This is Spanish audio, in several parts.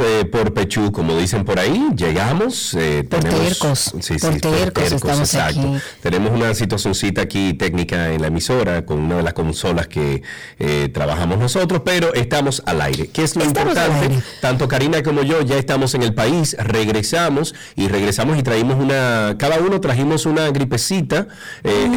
Eh, por Pechú, como dicen por ahí. Llegamos. Eh, por tercos. Sí, por sí, tercos, estamos exacto. Tenemos una situacióncita aquí técnica en la emisora con una de las consolas que eh, trabajamos nosotros, pero estamos al aire. ¿Qué es lo importante? Tanto Karina como yo ya estamos en el país, regresamos y regresamos y traímos una, cada uno trajimos una gripecita, eh,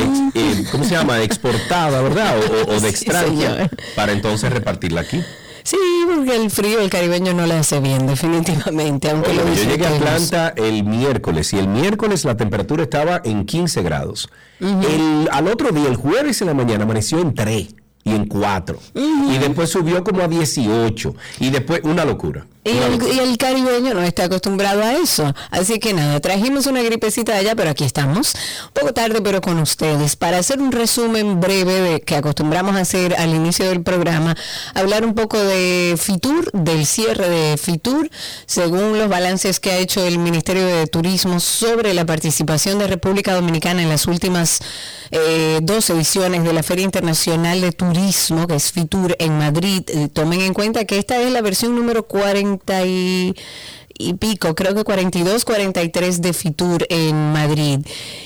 ¿cómo se llama? Exportada, ¿verdad? O, o de extraña, para entonces repartirla aquí. Sí, porque el frío el caribeño no le hace bien, definitivamente. Aunque yo llegué a Atlanta el miércoles y el miércoles la temperatura estaba en 15 grados. el, al otro día, el jueves en la mañana, amaneció en 3 y en 4. Y después subió como a 18. Y después una locura. Y el, caribeño no está acostumbrado a eso. Así que nada, trajimos una gripecita de allá, pero aquí estamos. Un poco tarde, pero con ustedes. Para hacer un resumen breve de que acostumbramos a hacer al inicio del programa, hablar un poco de Fitur, del cierre de Fitur, según los balances que ha hecho el Ministerio de Turismo sobre la participación de República Dominicana en las últimas eh, dos ediciones de la Feria Internacional de Turismo, que es Fitur en Madrid. Eh, tomen en cuenta que esta es la versión número 40 y y pico, creo que 42, 43 de Fitur en Madrid.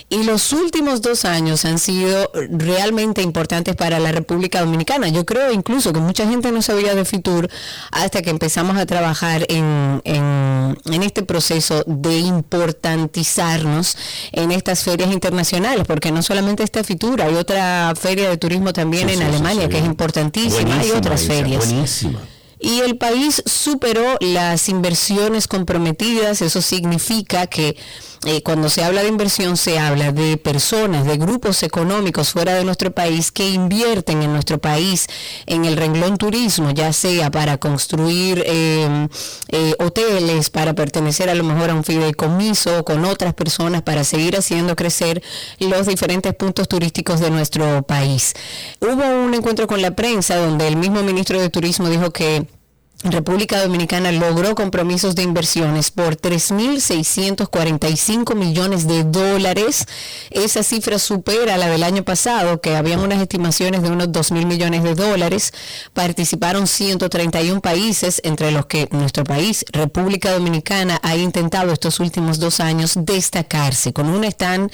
Y los últimos dos años han sido realmente importantes para la República Dominicana. Yo creo incluso que mucha gente no sabía de Fitur hasta que empezamos a trabajar en, en, este proceso de importantizarnos en estas ferias internacionales, porque no solamente está Fitur, hay otra feria de turismo también en Alemania que es importantísima, hay otras ferias. Buenísima y el país superó las inversiones comprometidas. Eso significa que eh, cuando se habla de inversión se habla de personas, de grupos económicos fuera de nuestro país que invierten en nuestro país en el renglón turismo, ya sea para construir em, eh, hoteles, para pertenecer a lo mejor a un fideicomiso con otras personas para seguir haciendo crecer los diferentes puntos turísticos de nuestro país. Hubo un encuentro con la prensa donde el mismo ministro de Turismo dijo que República Dominicana logró compromisos de inversiones por 3.645 millones de dólares. Esa cifra supera la del año pasado, que habían unas estimaciones de unos 2.000 millones de dólares. Participaron 131 países, entre los que nuestro país, República Dominicana, ha intentado estos últimos dos años destacarse con un stand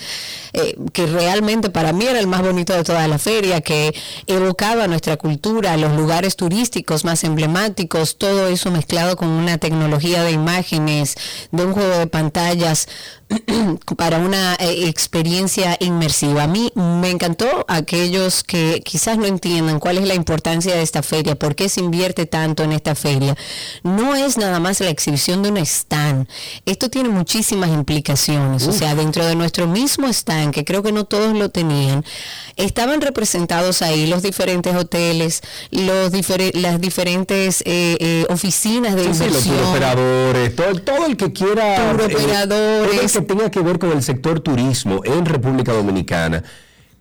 eh, que realmente para mí era el más bonito de toda la feria, que evocaba nuestra cultura, los lugares turísticos más emblemáticos, todo eso mezclado con una tecnología de imágenes, de un juego de pantallas para una eh, experiencia inmersiva. A mí me encantó aquellos que quizás no entiendan cuál es la importancia de esta feria, por qué se invierte tanto en esta feria. No es nada más la exhibición de un stand. Esto tiene muchísimas implicaciones. O sea, dentro de nuestro mismo stand, que creo que no todos lo tenían, estaban representados ahí los diferentes hoteles, los las diferentes eh, eh, oficinas de inversión. los operadores, todo, todo, el que quiera. operadores que tenga que ver con el sector turismo en República Dominicana,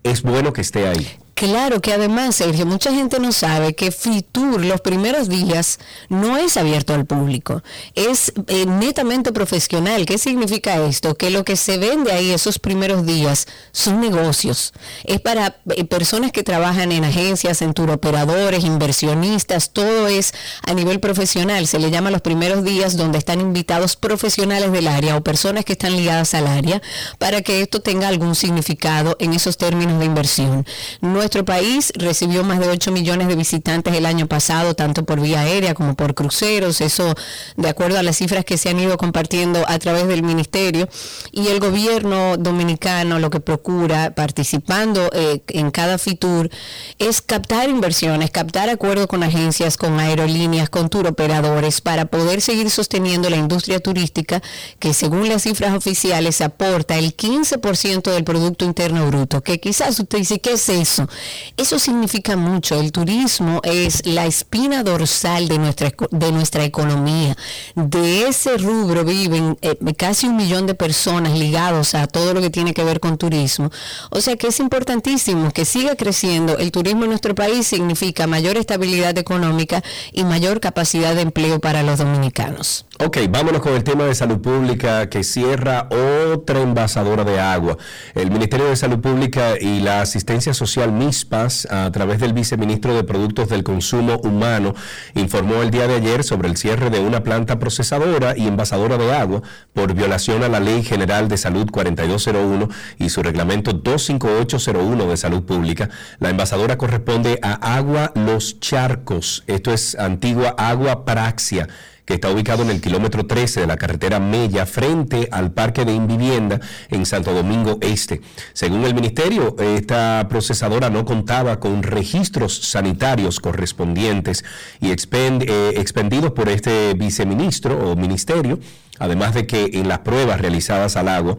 es bueno que esté ahí. Claro que además, Sergio, mucha gente no sabe que Fitur los primeros días no es abierto al público, es eh, netamente profesional. ¿Qué significa esto? Que lo que se vende ahí esos primeros días son negocios. Es para eh, personas que trabajan en agencias, en turoperadores, inversionistas, todo es a nivel profesional. Se le llama los primeros días donde están invitados profesionales del área o personas que están ligadas al área para que esto tenga algún significado en esos términos de inversión. No nuestro país recibió más de 8 millones de visitantes el año pasado, tanto por vía aérea como por cruceros, eso de acuerdo a las cifras que se han ido compartiendo a través del ministerio. Y el gobierno dominicano lo que procura, participando eh, en cada FITUR, es captar inversiones, captar acuerdos con agencias, con aerolíneas, con turoperadores, para poder seguir sosteniendo la industria turística, que según las cifras oficiales aporta el 15% del Producto Interno Bruto, que quizás usted dice, ¿qué es eso? Eso significa mucho. El turismo es la espina dorsal de nuestra, de nuestra economía. De ese rubro viven eh, casi un millón de personas ligados a todo lo que tiene que ver con turismo. O sea que es importantísimo que siga creciendo. El turismo en nuestro país significa mayor estabilidad económica y mayor capacidad de empleo para los dominicanos. Ok, vámonos con el tema de salud pública que cierra otra envasadora de agua. El Ministerio de Salud Pública y la Asistencia Social MISPAS, a través del viceministro de Productos del Consumo Humano, informó el día de ayer sobre el cierre de una planta procesadora y envasadora de agua por violación a la Ley General de Salud 4201 y su reglamento 25801 de Salud Pública. La envasadora corresponde a Agua Los Charcos, esto es antigua Agua Praxia que está ubicado en el kilómetro 13 de la carretera Mella, frente al Parque de Invivienda en Santo Domingo Este. Según el ministerio, esta procesadora no contaba con registros sanitarios correspondientes y eh, expendidos por este viceministro o ministerio, además de que en las pruebas realizadas al agua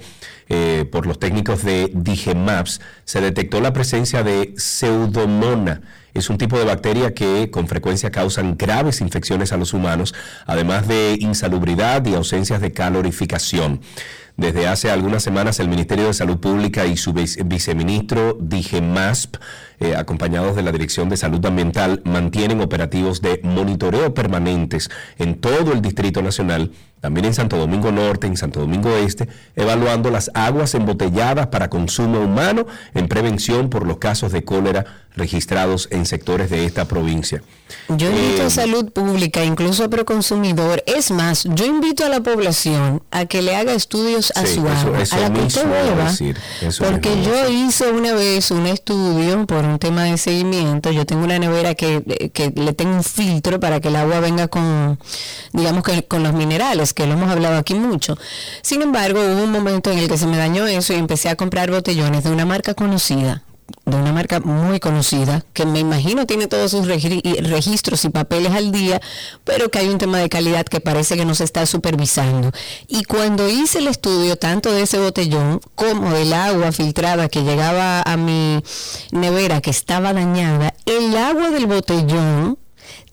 eh, por los técnicos de Digemaps se detectó la presencia de pseudomona es un tipo de bacteria que con frecuencia causan graves infecciones a los humanos, además de insalubridad y ausencias de calorificación. Desde hace algunas semanas el Ministerio de Salud Pública y su viceministro DIGEMASP, eh, acompañados de la Dirección de Salud Ambiental, mantienen operativos de monitoreo permanentes en todo el Distrito Nacional, también en Santo Domingo Norte, en Santo Domingo Este, evaluando las aguas embotelladas para consumo humano en prevención por los casos de cólera registrados en sectores de esta provincia. Yo invito a eh, salud pública, incluso a proconsumidor. Es más, yo invito a la población a que le haga estudios a su agua, a la que usted beba. Porque yo hice una vez un estudio por un tema de seguimiento. Yo tengo una nevera que, que le tengo un filtro para que el agua venga con, digamos que con los minerales, que lo hemos hablado aquí mucho. Sin embargo, hubo un momento en el que se me dañó eso y empecé a comprar botellones de una marca conocida de una marca muy conocida, que me imagino tiene todos sus registros y papeles al día, pero que hay un tema de calidad que parece que no se está supervisando. Y cuando hice el estudio tanto de ese botellón como del agua filtrada que llegaba a mi nevera que estaba dañada, el agua del botellón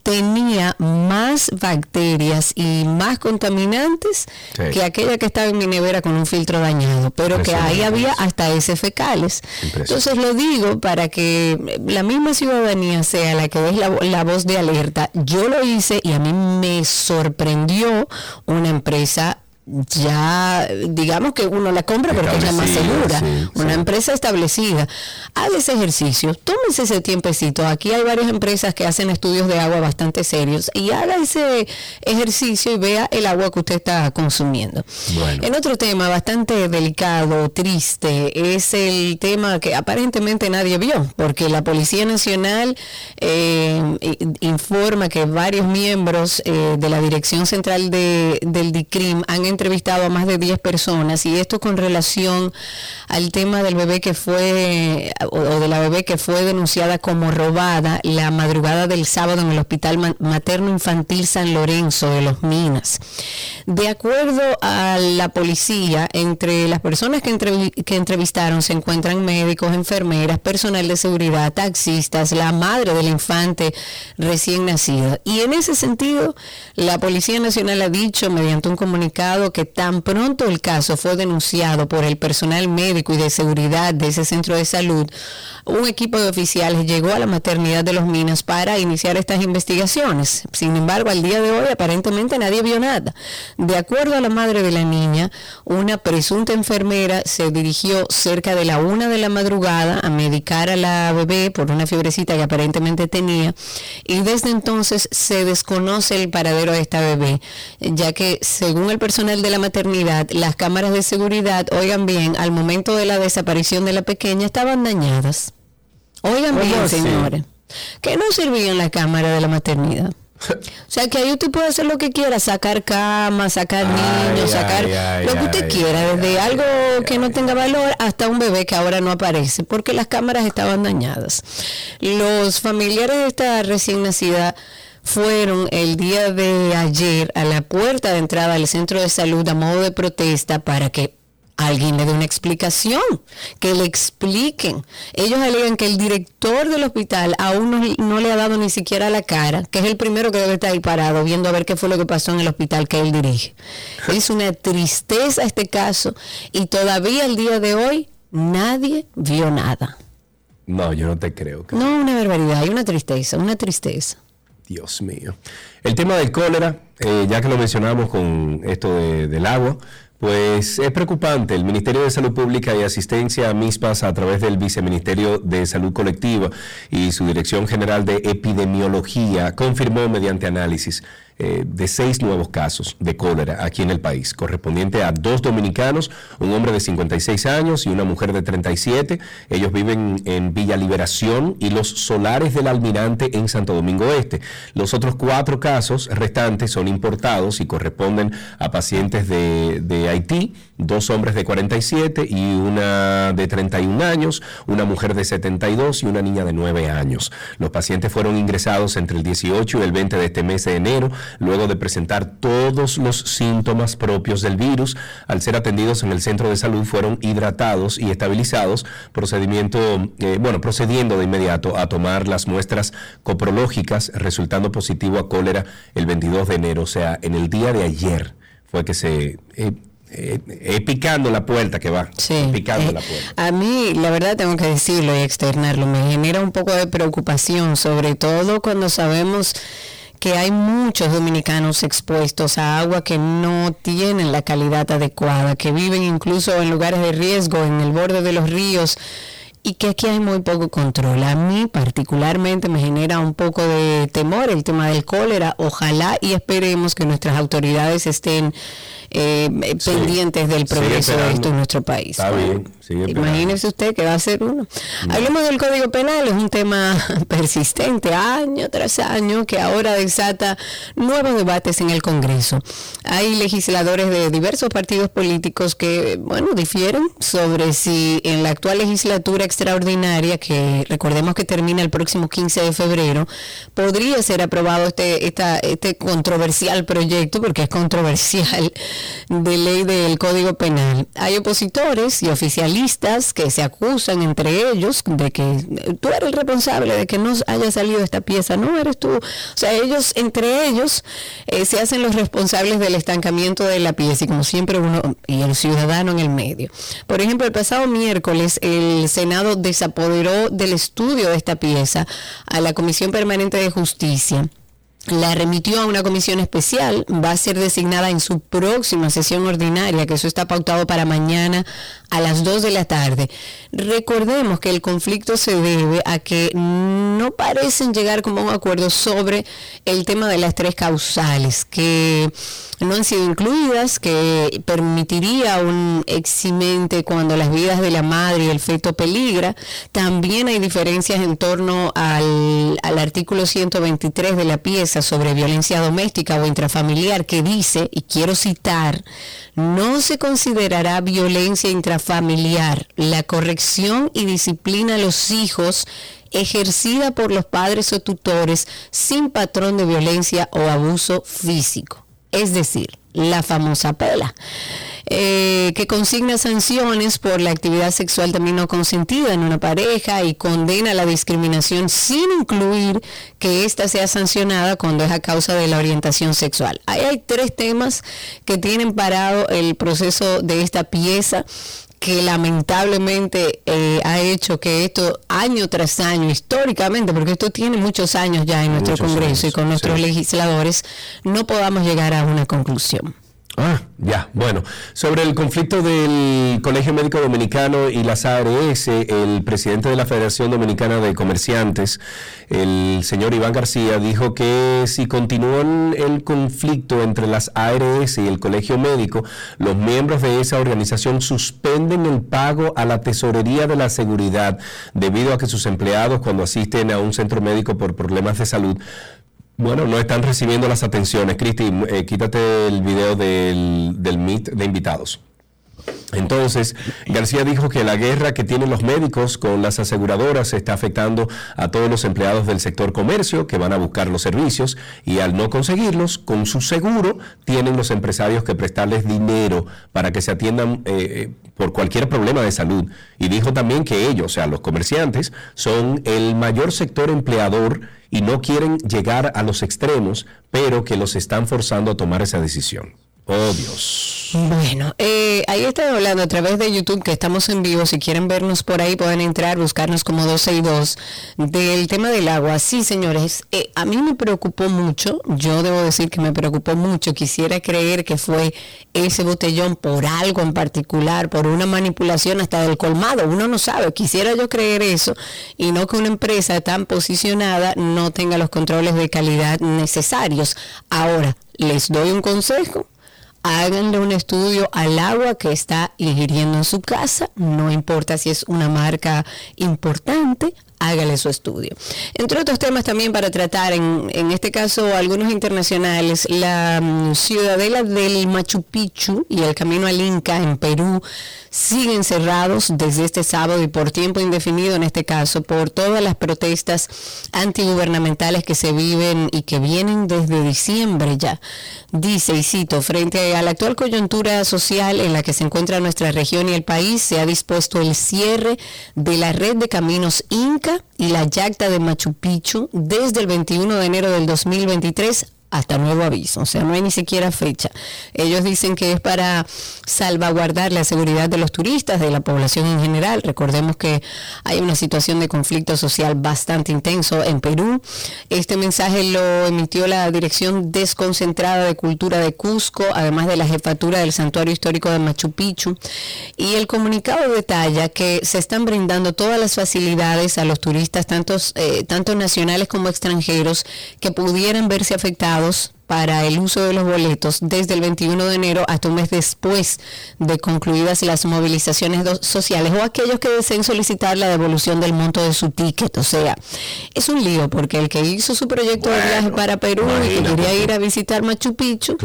tenía más bacterias y más contaminantes que aquella que estaba en mi nevera con un filtro dañado, pero que ahí había hasta ese fecales. Entonces lo digo para que la misma ciudadanía sea la que dé la, la voz de alerta. Yo lo hice y a mí me sorprendió una empresa ya digamos que uno la compra porque es la más segura, una empresa establecida. Haga ese ejercicio, tómese ese tiempecito. Aquí hay varias empresas que hacen estudios de agua bastante serios y haga ese ejercicio y vea el agua que usted está consumiendo. En otro tema bastante delicado, triste, es el tema que aparentemente nadie vio, porque la Policía Nacional eh, informa que varios miembros eh, de la Dirección Central de, del DICRIM han entrevistado a más de 10 personas y esto con relación al tema del bebé que fue o de la bebé que fue denunciada como robada la madrugada del sábado en el Hospital Materno Infantil San Lorenzo de Los Minas. De acuerdo a la policía, entre las personas que, que entrevistaron se encuentran médicos, enfermeras, personal de seguridad, taxistas, la madre del infante recién nacido. Y en ese sentido, la Policía Nacional ha dicho mediante un comunicado que tan pronto el caso fue denunciado por el personal médico y de seguridad de ese centro de salud, un equipo de oficiales llegó a la maternidad de los Minas para iniciar estas investigaciones. Sin embargo, al día de hoy aparentemente nadie vio nada. De acuerdo a la madre de la niña, una presunta enfermera se dirigió cerca de la una de la madrugada a medicar a la bebé por una fiebrecita que aparentemente tenía y desde entonces se desconoce el paradero de esta bebé, ya que según el personal de la maternidad, las cámaras de seguridad, oigan bien, al momento de la desaparición de la pequeña estaban dañadas. Oigan bien, señores, que no servían la cámara de la maternidad. O sea que ahí usted puede hacer lo que quiera, sacar camas, sacar niños, sacar lo que usted quiera, desde algo que no tenga valor hasta un bebé que ahora no aparece, porque las cámaras estaban dañadas. Los familiares de esta recién nacida fueron el día de ayer a la puerta de entrada del centro de salud a modo de protesta para que alguien le dé una explicación, que le expliquen. Ellos alegan que el director del hospital aún no, le ha dado ni siquiera la cara, que es el primero que debe estar ahí parado viendo a ver qué fue lo que pasó en el hospital que él dirige. Es una tristeza este caso y todavía el día de hoy nadie vio nada. No, yo no te creo. No, una barbaridad, hay una tristeza, una tristeza. Dios mío. El tema del cólera, eh, ya que lo mencionamos con esto del agua, pues es preocupante. El Ministerio de Salud Pública y Asistencia a MISPAS a través del Viceministerio de Salud Colectiva y su Dirección General de Epidemiología confirmó mediante análisis eh, de seis nuevos casos de cólera aquí en el país, correspondiente a dos dominicanos, un hombre de 56 años y una mujer de 37. Ellos viven en Villa Liberación y los solares del Almirante en Santo Domingo Este. Los otros cuatro casos restantes son importados y corresponden a pacientes de, de Haití, dos hombres de 47 y una de 31 años, una mujer de 72 y una niña de 9 años. Los pacientes fueron ingresados entre el 18 y el 20 de este mes de enero luego de presentar todos los síntomas propios del virus. Al ser atendidos en el centro de salud fueron hidratados y estabilizados, procedimiento, eh, bueno, procediendo de inmediato a tomar las muestras coprológicas, resultando positivo a cólera el 22 de enero, o sea, en el día de ayer fue que se... Eh, eh, picando la puerta que va. Sí. Picando la puerta. A mí, la verdad, tengo que decirlo y externarlo, me genera un poco de preocupación, sobre todo cuando sabemos que hay muchos dominicanos expuestos a agua que no tienen la calidad adecuada, que viven incluso en lugares de riesgo, en el borde de los ríos y que aquí hay muy poco control. A mí particularmente me genera un poco de temor el tema del cólera. Ojalá y esperemos que nuestras autoridades estén eh, pendientes del progreso de esto en nuestro país. Está bien. Imagínese usted que va a ser uno. Hablemos del Código Penal, es un tema persistente año tras año que ahora desata nuevos debates en el Congreso. Hay legisladores de diversos partidos políticos que, bueno, difieren sobre si en la actual legislatura extraordinaria, que recordemos que termina el próximo 15 de febrero, podría ser aprobado este, esta, este controversial proyecto, porque es controversial, de ley del Código Penal. Hay opositores y oficiales que se acusan entre ellos de que tú eres el responsable de que no haya salido esta pieza, no eres tú. O sea, ellos, entre ellos, eh, se hacen los responsables del estancamiento de la pieza y como siempre uno, y el ciudadano en el medio. Por ejemplo, el pasado miércoles el Senado desapoderó del estudio de esta pieza a la Comisión Permanente de Justicia la remitió a una comisión especial, va a ser designada en su próxima sesión ordinaria, que eso está pautado para mañana a las 2 de la tarde. Recordemos que el conflicto se debe a que no parecen llegar como a un acuerdo sobre el tema de las tres causales, que no han sido incluidas, que permitiría un eximente cuando las vidas de la madre y el feto peligra. También hay diferencias en torno al, al artículo 123 de la pieza sobre violencia doméstica o intrafamiliar que dice, y quiero citar, no se considerará violencia intrafamiliar la corrección y disciplina a los hijos ejercida por los padres o tutores sin patrón de violencia o abuso físico. Es decir, la famosa pela. Eh, que consigna sanciones por la actividad sexual también no consentida en una pareja y condena la discriminación sin incluir que ésta sea sancionada cuando es a causa de la orientación sexual. Ahí hay tres temas que tienen parado el proceso de esta pieza que lamentablemente eh, ha hecho que esto año tras año, históricamente, porque esto tiene muchos años ya en nuestro Congreso y con nuestros legisladores, no podamos llegar a una conclusión. Ah, ya, bueno. Sobre el conflicto del Colegio Médico Dominicano y las ARS, el presidente de la Federación Dominicana de Comerciantes, el señor Iván García, dijo que si continúa el conflicto entre las ARS y el Colegio Médico, los miembros de esa organización suspenden el pago a la Tesorería de la Seguridad debido a que sus empleados cuando asisten a un centro médico por problemas de salud bueno, no están recibiendo las atenciones. Cristi, eh, quítate el video del, del Meet de invitados. Entonces, García dijo que la guerra que tienen los médicos con las aseguradoras está afectando a todos los empleados del sector comercio que van a buscar los servicios y al no conseguirlos, con su seguro, tienen los empresarios que prestarles dinero para que se atiendan eh, eh, por cualquier problema de salud. Y dijo también que ellos, o sea, los comerciantes, son el mayor sector empleador y no quieren llegar a los extremos, pero que los están forzando a tomar esa decisión. Oh Dios. Bueno, eh, ahí están hablando a través de YouTube, que estamos en vivo. Si quieren vernos por ahí, pueden entrar, buscarnos como 12 y 2, del tema del agua. Sí, señores, eh, a mí me preocupó mucho. Yo debo decir que me preocupó mucho. Quisiera creer que fue ese botellón por algo en particular, por una manipulación hasta del colmado. Uno no sabe. Quisiera yo creer eso y no que una empresa tan posicionada no tenga los controles de calidad necesarios. Ahora, les doy un consejo háganle un estudio al agua que está ingiriendo en su casa, no importa si es una marca importante, hágale su estudio. Entre otros temas también para tratar, en, en este caso algunos internacionales, la mm, ciudadela del Machu Picchu y el camino al Inca en Perú siguen cerrados desde este sábado y por tiempo indefinido en este caso por todas las protestas antigubernamentales que se viven y que vienen desde diciembre ya. Dice, y cito, frente a la actual coyuntura social en la que se encuentra nuestra región y el país, se ha dispuesto el cierre de la red de caminos Inca y la Yacta de Machu Picchu desde el 21 de enero del 2023 hasta nuevo aviso, o sea, no hay ni siquiera fecha. Ellos dicen que es para salvaguardar la seguridad de los turistas, de la población en general. Recordemos que hay una situación de conflicto social bastante intenso en Perú. Este mensaje lo emitió la Dirección Desconcentrada de Cultura de Cusco, además de la jefatura del Santuario Histórico de Machu Picchu. Y el comunicado detalla que se están brindando todas las facilidades a los turistas, tantos, eh, tanto nacionales como extranjeros, que pudieran verse afectados lados para el uso de los boletos desde el 21 de enero hasta un mes después de concluidas las movilizaciones sociales o aquellos que deseen solicitar la devolución del monto de su ticket. O sea, es un lío porque el que hizo su proyecto de viaje para Perú y que quería ir a visitar Machu Picchu,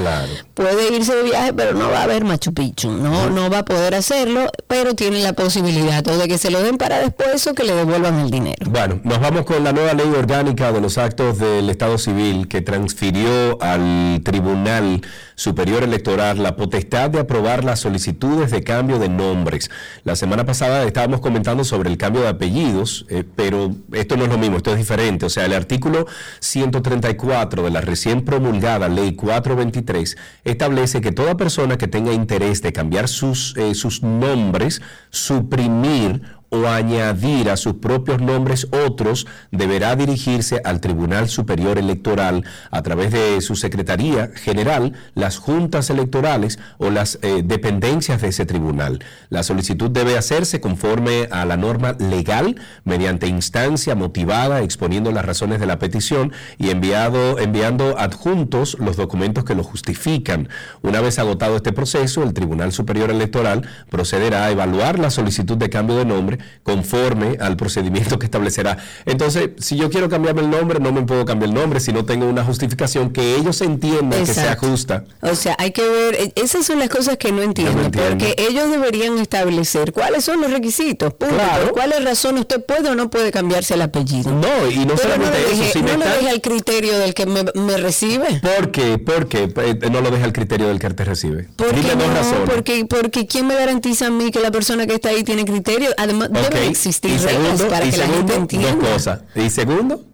puede irse de viaje, pero no va a ver Machu Picchu, no, no va a poder hacerlo, pero tiene la posibilidad o de que se lo den para después o que le devuelvan el dinero. Bueno, nos vamos con la nueva ley orgánica de los actos del Estado Civil que transfirió al Tribunal Superior Electoral la potestad de aprobar las solicitudes de cambio de nombres. La semana pasada estábamos comentando sobre el cambio de apellidos, eh, pero esto no es lo mismo, esto es diferente. O sea, el artículo 134 de la recién promulgada Ley 423 establece que toda persona que tenga interés de cambiar sus, eh, sus nombres, suprimir o añadir a sus propios nombres otros, deberá dirigirse al Tribunal Superior Electoral a través de su Secretaría General, las juntas electorales o las eh, dependencias de ese tribunal. La solicitud debe hacerse conforme a la norma legal, mediante instancia motivada, exponiendo las razones de la petición y enviado, enviando adjuntos los documentos que lo justifican. Una vez agotado este proceso, el Tribunal Superior Electoral procederá a evaluar la solicitud de cambio de nombre conforme al procedimiento que establecerá. Entonces, si yo quiero cambiarme el nombre, no me puedo cambiar el nombre si no tengo una justificación que ellos entiendan que sea justa. O sea, hay que ver, e, esas son las cosas que no entiendo, porque ellos deberían establecer cuáles son los requisitos, por cuáles razones usted puede o no puede cambiarse el apellido. No, y no solamente eso, si no lo deja al criterio del que me, recibe. ¿Por qué? ¿Por qué eh, no lo deja al criterio del que te recibe? Porque no, porque, porque ¿quién me garantiza a mí que la persona que está ahí tiene criterio? Además, debe existir y segundo, para que la gente entienda. Dos cosas. Y segundo,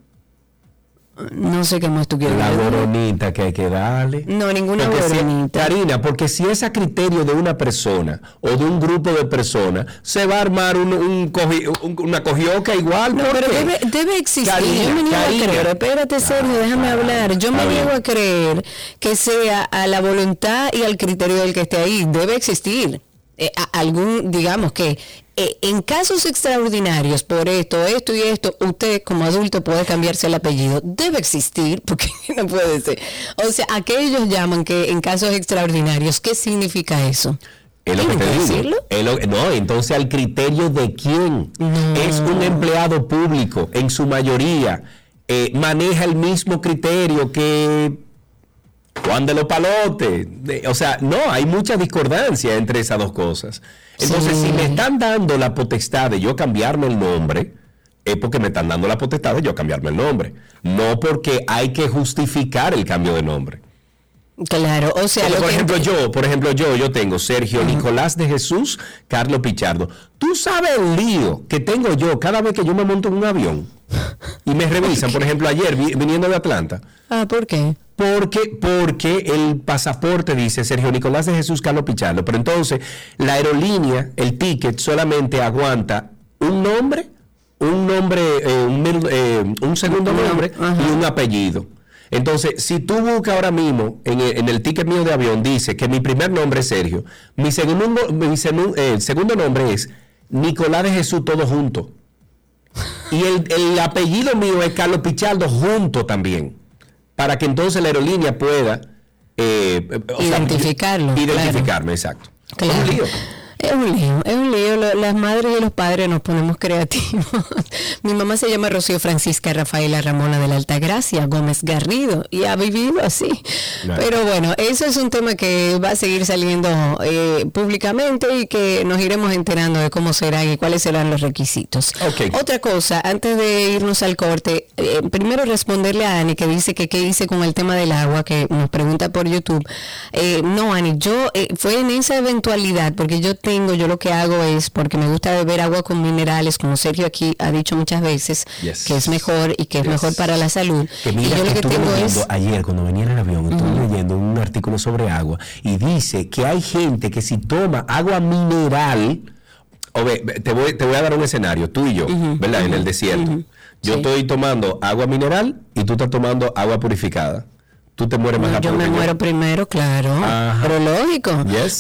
no sé qué más tú quieres. La boronita que hay que darle. No, ninguna boronita. Karina, porque si es a criterio de una persona o de un grupo de personas, se va a armar un, un, una cogioca igual. No, pero debe, debe, existir. yo me niego a creer, espérate, Sergio, déjame hablar. Yo me niego a creer que sea a la voluntad y al criterio del que esté ahí. Debe existir. Eh, algún, digamos que eh, en casos extraordinarios, por esto, esto y esto, usted como adulto puede cambiarse el apellido. Debe existir, porque no puede ser. O sea, ¿a qué ellos llaman que en casos extraordinarios? ¿Qué significa eso? Es lo que te decirlo? no, entonces al criterio de quién. Es un empleado público, en su mayoría, eh, maneja el mismo criterio que Juan de los Palotes. O sea, no, hay mucha discordancia entre esas dos cosas. Entonces, si me están dando la potestad de yo cambiarme el nombre, es porque me están dando la potestad de yo cambiarme el nombre. No porque hay que justificar el cambio de nombre. Claro, o sea, por ejemplo yo, por ejemplo yo, yo tengo Sergio Nicolás de Jesús, Carlos Pichardo. Tú sabes el lío que tengo yo cada vez que yo me monto en un avión y me revisan, por ejemplo ayer viniendo de Atlanta. Ah, ¿por qué? Porque, porque el pasaporte dice Sergio Nicolás de Jesús Carlos Pichardo, pero entonces la aerolínea, el ticket solamente aguanta un nombre, un nombre, eh, un, un, segundo nombre y un apellido. Entonces, si tú buscas ahora mismo en el, ticket mío de avión, dice que mi primer nombre es Sergio, mi segundo, mi eh, segundo nombre es Nicolás de Jesús, todo junto. Y el, apellido mío es Carlos Pichardo, junto también. Para que entonces la aerolínea pueda eh, identificarlo. identificarme, exacto. Es un lío, es un lío. Las madres y los padres nos ponemos creativos. Mi mamá se llama Rocío Francisca Rafaela Ramona de la Altagracia Gómez Garrido y ha vivido así. Pero bueno, eso es un tema que va a seguir saliendo eh, públicamente y que nos iremos enterando de cómo serán y cuáles serán los requisitos. Otra cosa, antes de irnos al corte, eh, primero responderle a Ani que dice que qué hice con el tema del agua, que nos pregunta por YouTube. Eh, no, Ani, yo fue en esa eventualidad, porque yo te yo lo que hago es, porque me gusta beber agua con minerales, como Sergio aquí ha dicho muchas veces, que es mejor y que es mejor para la salud. Que y yo lo que tengo es... Ayer, cuando venía en el avión, estuve leyendo un artículo sobre agua y dice que hay gente que si toma agua mineral, te, voy, te voy a dar un escenario, tú y yo, ¿verdad? En el desierto. Yo estoy tomando agua mineral y tú estás tomando agua purificada tú te mueres más rápido. Yo me muero primero, claro. Pero lógico.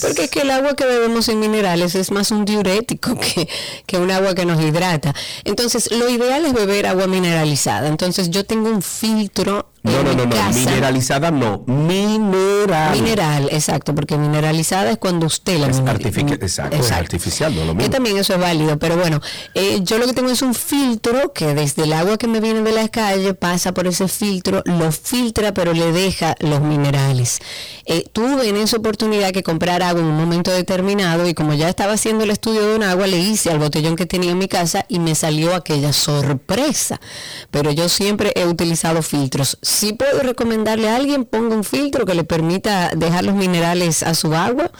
Porque es que el agua que bebemos sin minerales es más un diurético que, que un agua que nos hidrata. Entonces, lo ideal es beber agua mineralizada. Entonces, yo tengo un filtro no, no, no, no, mineralizada no, mineral. Mineral, exacto, porque mineralizada es cuando usted la es artificial, exacto, es artificial, no lo mismo. Que también eso es válido, pero bueno, eh, yo lo que tengo es un filtro que desde el agua que me viene de la calle pasa por ese filtro, lo filtra, pero le deja los minerales. Eh, tuve en esa oportunidad que comprar agua en un momento determinado y como ya estaba haciendo el estudio de un agua, le hice al botellón que tenía en mi casa y me salió aquella sorpresa. Pero yo siempre he utilizado filtros si puedo recomendarle a alguien, ponga un filtro que le permita dejar los minerales a su agua,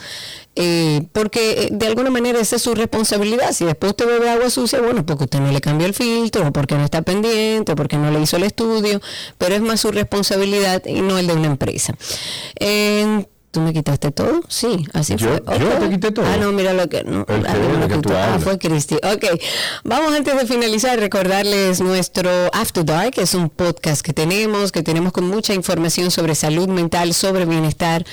eh, porque eh, de alguna manera esa es su responsabilidad. Si después usted bebe agua sucia, bueno, porque usted no le cambió el filtro, o porque no está pendiente, o porque no le hizo el estudio, pero es más su responsabilidad y no el de una empresa. ¿Tú me quitaste todo? Sí, así fue. Yo te quité todo. Ah, no, mira lo que. No, ah, fue Cristi. Ok, vamos antes de finalizar, recordarles nuestro After Dark, que es un podcast que tenemos, que tenemos con mucha información sobre salud mental, sobre bienestar.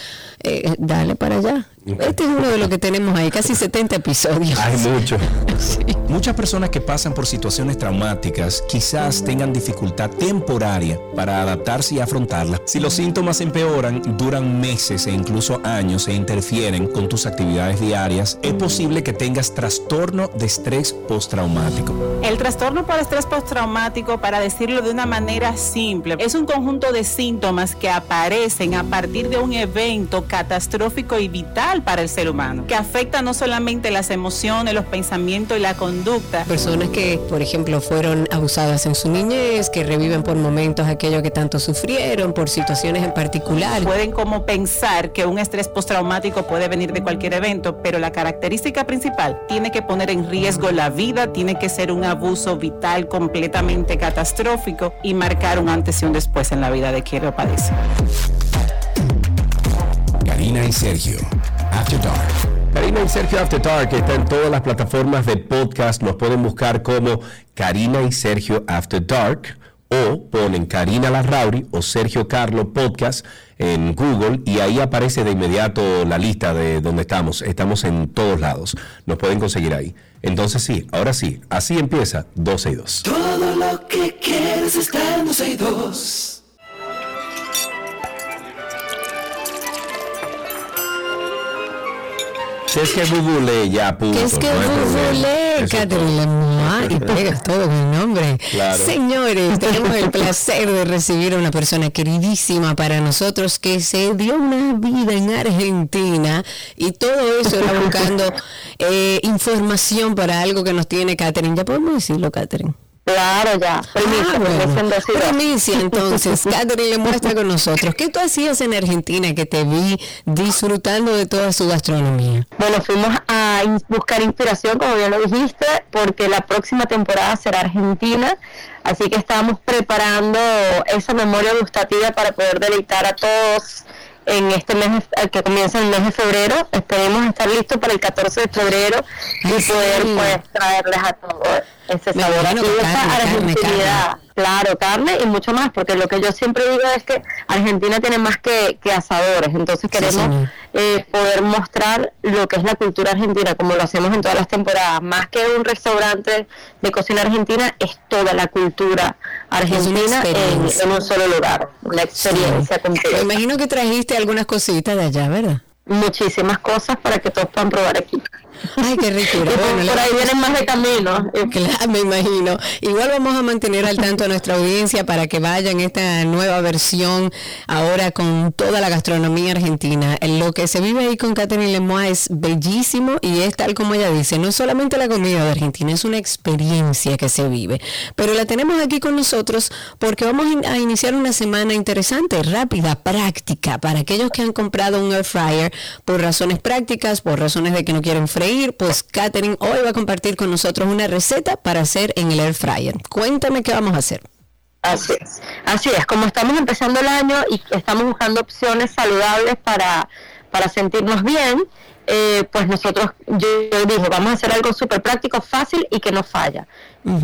Eh, dale para allá. Este es uno de los que tenemos ahí, casi 70 episodios. Hay mucho. Muchas personas que pasan por situaciones traumáticas quizás tengan dificultad temporaria para adaptarse y afrontarlas. Si los síntomas empeoran, duran meses e incluso años e interfieren con tus actividades diarias, es posible que tengas trastorno de estrés postraumático. El trastorno por estrés postraumático, para decirlo de una manera simple, es un conjunto de síntomas que aparecen a partir de un evento catastrófico y vital para el ser humano, que afecta no solamente las emociones, los pensamientos y la conducta. Personas que, por ejemplo, fueron abusadas en su niñez, que reviven por momentos aquello que tanto sufrieron, por situaciones en particular. Pueden como pensar que un estrés postraumático puede venir de cualquier evento, pero la característica principal tiene que poner en riesgo la vida, tiene que ser un abuso vital completamente catastrófico y marcar un antes y un después en la vida de quien lo padece. Karina y Sergio After Dark. Karina y Sergio After Dark está en todas las plataformas de podcast. Nos pueden buscar como Karina y Sergio After Dark o ponen Karina Larrauri o Sergio Carlo Podcast en Google y ahí aparece de inmediato la lista de donde estamos. Estamos en todos lados. Nos pueden conseguir ahí. Entonces sí, ahora sí, así empieza 12 y 2. Todo lo que quieres está en 12 y 2. Es que bubule ya, punto. es que bubule, Catherine y pegas todo mi nombre. Señores, tenemos el placer de recibir a una persona queridísima para nosotros que se dio una vida en Argentina y todo eso era buscando eh, información para algo que nos tiene Catherine. Ya podemos decirlo, Catherine. Claro, ya. Primicia, ah, primicia, entonces. Catherine le muestra con nosotros. ¿Qué tú hacías en Argentina que te vi disfrutando de toda su gastronomía? Bueno, fuimos a buscar inspiración, como ya lo dijiste, porque la próxima temporada será Argentina. Así que estábamos preparando esa memoria gustativa para poder deleitar a todos en este mes que comienza el mes de febrero. Esperemos estar listos para el 14 de febrero y poder pues, traerles a todos ese sabor. y esa argentinidad. Claro, carne y mucho más, porque lo que yo siempre digo es que Argentina tiene más que, que asadores, entonces queremos eh, poder mostrar lo que es la cultura argentina, como lo hacemos en todas las temporadas. Más que un restaurante de cocina argentina, es toda la cultura argentina en, un solo lugar, una experiencia completa. Me imagino que trajiste algunas cositas de allá, ¿verdad? Muchísimas cosas para que todos puedan probar aquí. Ay, qué rico. por ahí vienen más de camino. Claro, me imagino. Igual vamos a mantener al tanto a nuestra audiencia para que vayan esta nueva versión ahora con toda la gastronomía argentina. Lo que se vive ahí con Catherine Lemois es bellísimo y es tal como ella dice, no solamente la comida de Argentina, es una experiencia que se vive. Pero la tenemos aquí con nosotros porque vamos a iniciar una semana interesante, rápida, práctica, para aquellos que han comprado un air fryer por razones prácticas, por razones de que no quieren freír pues Katherine hoy va a compartir con nosotros una receta para hacer en el air fryer. Cuéntame qué vamos a hacer. Así es, así es, como estamos empezando el año y estamos buscando opciones saludables para, para sentirnos bien, eh, pues nosotros, yo, dije, vamos a hacer algo súper práctico, fácil y que no falla.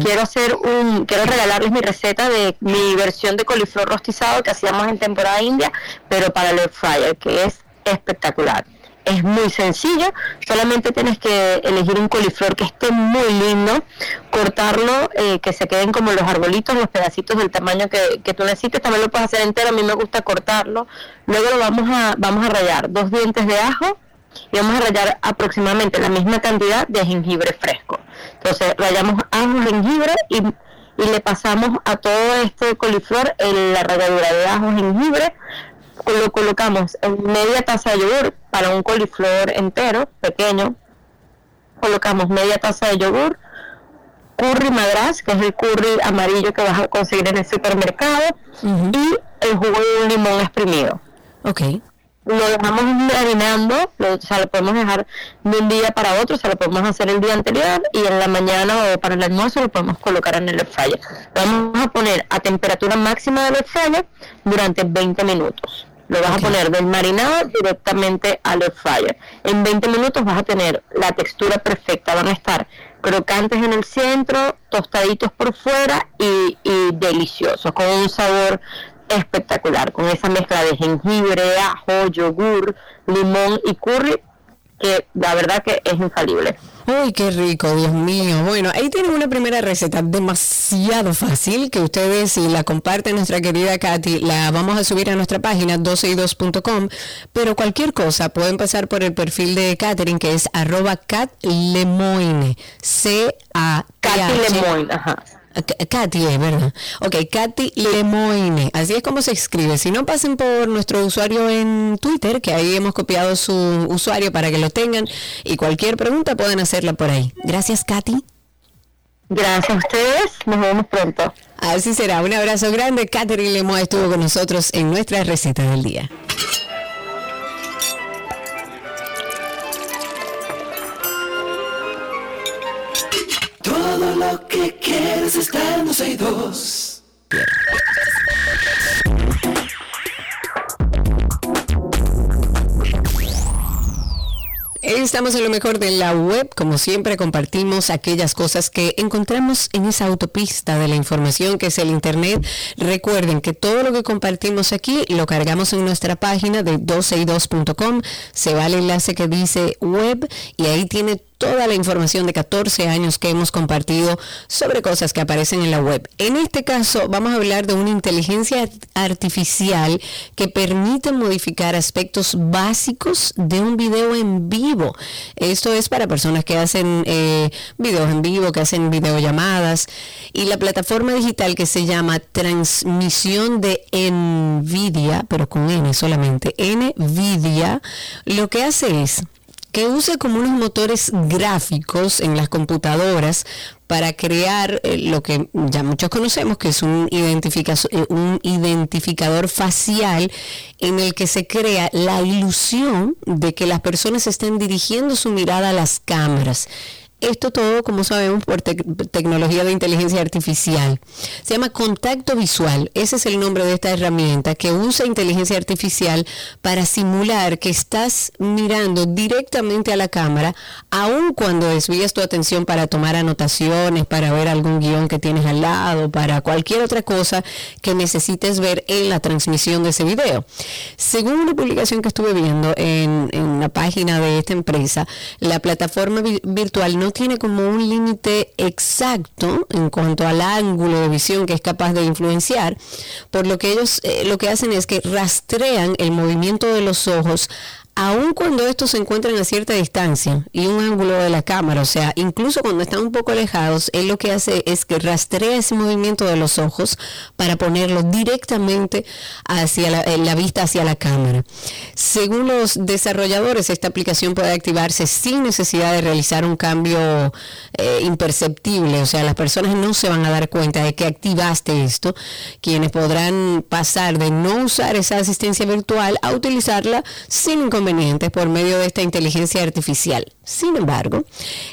Quiero hacer un, quiero regalarles mi receta de mi versión de coliflor rostizado que hacíamos en temporada india, pero para el air fryer, que es espectacular es muy sencillo, solamente tienes que elegir un coliflor que esté muy lindo, cortarlo, eh, que se queden como los arbolitos, los pedacitos del tamaño que, tú necesites, también lo puedes hacer entero, a mí me gusta cortarlo, luego lo vamos a, vamos a rallar dos dientes de ajo y vamos a rallar aproximadamente la misma cantidad de jengibre fresco. Entonces rayamos ajo, jengibre y, y le pasamos a todo este coliflor en la ralladura de ajo, jengibre, lo colocamos en media taza de yogur para un coliflor entero, pequeño. Colocamos media taza de yogur, curry madras, que es el curry amarillo que vas a conseguir en el supermercado, y el jugo de un limón exprimido. Ok. Lo dejamos marinando, lo, o sea, lo podemos dejar de un día para otro, o sea, lo podemos hacer el día anterior y en la mañana o para el almuerzo lo podemos colocar en el air fryer. Lo vamos a poner a temperatura máxima del air fryer durante 20 minutos. Lo vas a poner del marinado directamente al air fryer. En 20 minutos vas a tener la textura perfecta. Van a estar crocantes en el centro, tostaditos por fuera y, y deliciosos, con un sabor espectacular, con esa mezcla de jengibre, ajo, yogur, limón y curry, que la verdad que es infalible. Uy, qué rico, Dios mío. Bueno, ahí tienen una primera receta demasiado fácil que ustedes, si la comparten nuestra querida Katy, la vamos a subir a nuestra página 12y2.com. Pero cualquier cosa, pueden pasar por el perfil de Catherine, que es arroba catlemoine. C-A. Katy Lemoine, ajá. Katy es, ¿verdad? Ok, Katy Lemoine. Así es como se escribe. Si no, pasen por nuestro usuario en Twitter, que ahí hemos copiado su usuario para que lo tengan. Y cualquier pregunta pueden hacerla por ahí. Gracias, Katy. Gracias a ustedes. Nos vemos pronto. Así será. Un abrazo grande. Catherine Lemoine estuvo con nosotros en nuestra receta del día. Lo que quieres está en dos. Estamos en lo mejor de la web, como siempre compartimos aquellas cosas que encontramos en esa autopista de la información que es el Internet. Recuerden que todo lo que compartimos aquí lo cargamos en nuestra página de 12y2.com. Se va el enlace que dice web y ahí tiene toda la información de 14 años que hemos compartido sobre cosas que aparecen en la web. En este caso vamos a hablar de una inteligencia artificial que permite modificar aspectos básicos de un video en vivo. Esto es para personas que hacen eh, videos en vivo, que hacen videollamadas. Y la plataforma digital que se llama Transmisión de Nvidia, pero con N solamente, Nvidia, lo que hace es que use como unos motores gráficos en las computadoras para crear eh, lo que ya muchos conocemos, que es un, eh, un identificador facial en el que se crea la ilusión de que las personas están dirigiendo su mirada a las cámaras. Esto todo, como sabemos, por tecnología de inteligencia artificial. Se llama contacto visual. Ese es el nombre de esta herramienta que usa inteligencia artificial para simular que estás mirando directamente a la cámara, aun cuando desvías tu atención para tomar anotaciones, para ver algún guion que tienes al lado, para cualquier otra cosa que necesites ver en la transmisión de ese video. Según una publicación que estuve viendo en, en la página de esta empresa, la plataforma virtual no tiene como un límite exacto en cuanto al ángulo de visión que es capaz de influenciar, por lo que ellos eh, lo que hacen es que rastrean el movimiento de los ojos aun cuando estos se encuentran a cierta distancia y un ángulo de la cámara, o sea, incluso cuando están un poco alejados, él lo que hace es que rastrea ese movimiento de los ojos para ponerlo directamente hacia la, la vista hacia la cámara. Según los desarrolladores, esta aplicación puede activarse sin necesidad de realizar un cambio eh, imperceptible, o sea, las personas no se van a dar cuenta de que activaste esto, quienes podrán pasar de no usar esa asistencia virtual a utilizarla sin inconveniente por medio de esta inteligencia artificial. Sin embargo,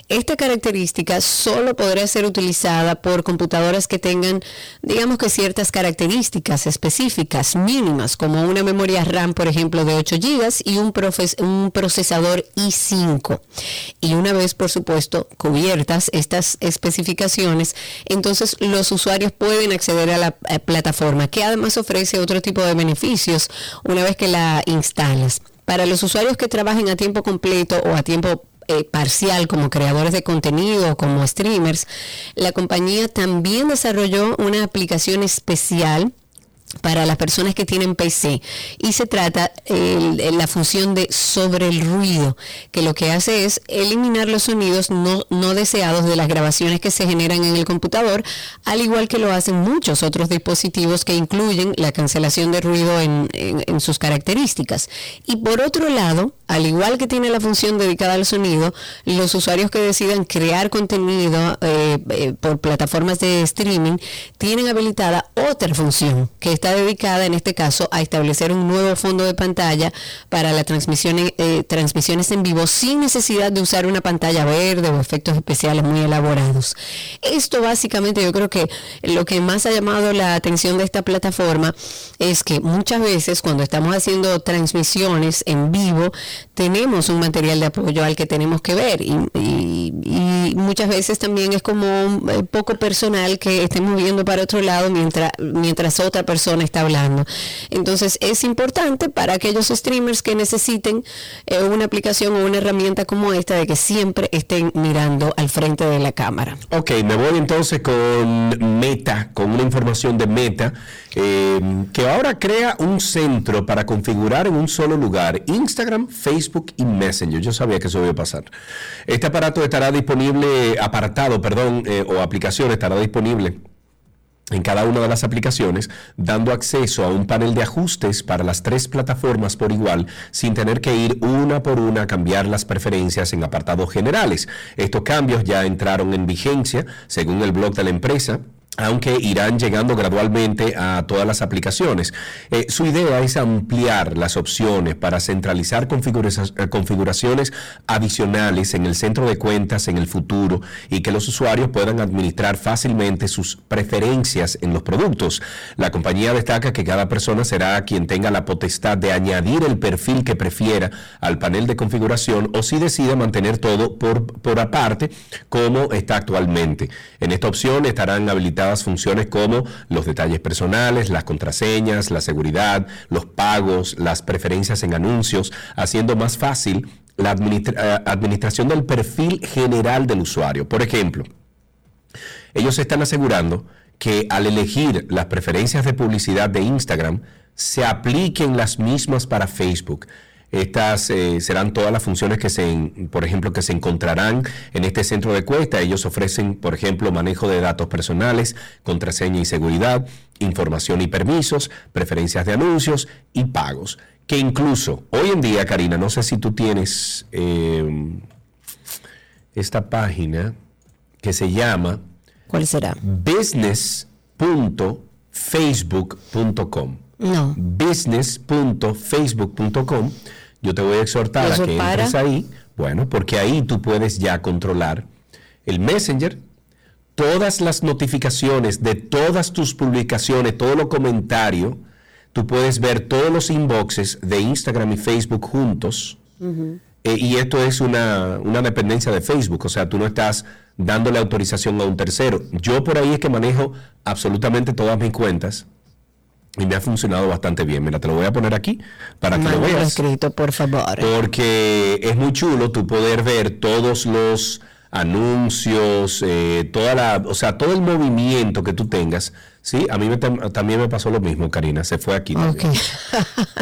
esta característica solo podrá ser utilizada por computadoras que tengan, digamos que ciertas características específicas mínimas, como una memoria RAM, por ejemplo, de 8 GB y un, procesador i5. Y una vez, por supuesto, cubiertas estas especificaciones, entonces los usuarios pueden acceder a la eh, plataforma, que además ofrece otro tipo de beneficios una vez que la instalas. Para los usuarios que trabajen a tiempo completo o a tiempo eh, parcial como creadores de contenido, como streamers, la compañía también desarrolló una aplicación especial para las personas que tienen PC y se trata de la función de sobre el ruido que lo que hace es eliminar los sonidos no, no deseados de las grabaciones que se generan en el computador al igual que lo hacen muchos otros dispositivos que incluyen la cancelación de ruido en, en sus características. Y por otro lado al igual que tiene la función dedicada al sonido, los usuarios que decidan crear contenido eh, eh, por plataformas de streaming tienen habilitada otra función que está dedicada en este caso a establecer un nuevo fondo de pantalla para las transmisiones, eh, transmisiones en vivo sin necesidad de usar una pantalla verde o efectos especiales muy elaborados. Esto básicamente yo creo que lo que más ha llamado la atención de esta plataforma es que muchas veces cuando estamos haciendo transmisiones en vivo, tenemos un material de apoyo al que tenemos que ver y, muchas veces también es como un eh, poco personal que estemos viendo para otro lado mientras, mientras otra persona está hablando. Entonces es importante para aquellos streamers que necesiten eh, una aplicación o una herramienta como esta de que siempre estén mirando al frente de la cámara. Ok, me voy entonces con Meta, con una información de Meta, eh, que ahora crea un centro para configurar en un solo lugar Instagram, Facebook y Messenger. Yo sabía que eso iba a pasar. Este aparato estará disponible, apartado, perdón, eh, o aplicación estará disponible en cada una de las aplicaciones, dando acceso a un panel de ajustes para las tres plataformas por igual, sin tener que ir una por una a cambiar las preferencias en apartados generales. Estos cambios ya entraron en vigencia, según el blog de la empresa, aunque irán llegando gradualmente a todas las aplicaciones. Eh, su idea es ampliar las opciones para centralizar eh, configuraciones adicionales en el centro de cuentas en el futuro y que los usuarios puedan administrar fácilmente sus preferencias en los productos. La compañía destaca que cada persona será quien tenga la potestad de añadir el perfil que prefiera al panel de configuración o si decide mantener todo por, por aparte como está actualmente. En esta opción estarán habilitados funciones como los detalles personales, las contraseñas, la seguridad, los pagos, las preferencias en anuncios, haciendo más fácil la eh, administración del perfil general del usuario. Por ejemplo, ellos están asegurando que al elegir las preferencias de publicidad de Instagram, se apliquen las mismas para Facebook. Estas eh, serán todas las funciones que se, por ejemplo, que se encontrarán en este centro de cuesta. Ellos ofrecen, por ejemplo, manejo de datos personales, contraseña y seguridad, información y permisos, preferencias de anuncios y pagos. Que incluso hoy en día, Karina, no sé si tú tienes eh, esta página que se llama ¿Cuál será? business.facebook.com. No. business.facebook.com. Yo te voy a exhortar a ¿Eso que para? entres ahí. Bueno, porque ahí tú puedes ya controlar el Messenger, todas las notificaciones de todas tus publicaciones, todos los comentarios. Tú puedes ver todos los inboxes de Instagram y Facebook juntos. Eh, y esto es una, una dependencia de Facebook, o sea, tú no estás dándole autorización a un tercero. Yo por ahí es que manejo absolutamente todas mis cuentas y me ha funcionado bastante bien. Mira, te lo voy a poner aquí para que lo veas. escrito, por favor. Porque es muy chulo tú poder ver todos los anuncios, eh, toda la, o sea, todo el movimiento que tú tengas. Sí, a mí me tam- también me pasó lo mismo, Karina, se fue aquí.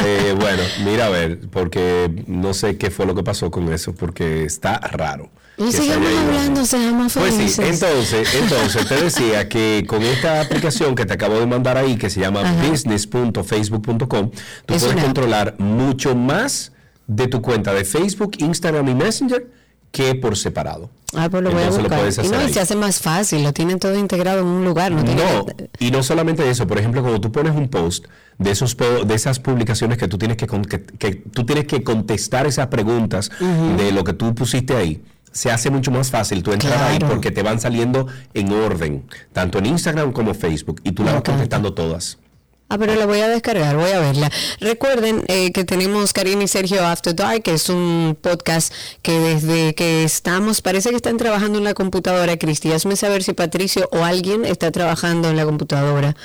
Eh, bueno, mira a ver, porque no sé qué fue lo que pasó con eso, porque está raro. Y sigamos hablando, seamos Pues felices. sí, entonces, entonces te decía que con esta aplicación que te acabo de mandar ahí, que se llama business.facebook.com, tú Es puedes una controlar mucho más de tu cuenta de Facebook, Instagram y Messenger que por separado. Ah, pues lo voy a lo buscar. y no, y ahí. se hace más fácil, lo tienen todo integrado en un lugar. No, tiene No, que- y no solamente eso, por ejemplo, cuando tú pones un post de esos de esas publicaciones que tú tienes que, con- que, que tú tienes que contestar esas preguntas de lo que tú pusiste ahí, se hace mucho más fácil tú entrar ahí Claro. porque te van saliendo en orden, tanto en Instagram como Facebook, y tú las vas contestando todas. Ah, pero la voy a descargar, voy a verla. Recuerden eh, que tenemos Karina y Sergio After Dark, que es un podcast que desde que estamos, parece que están trabajando en la computadora, Cristi. Hazme saber si Patricio o alguien está trabajando en la computadora.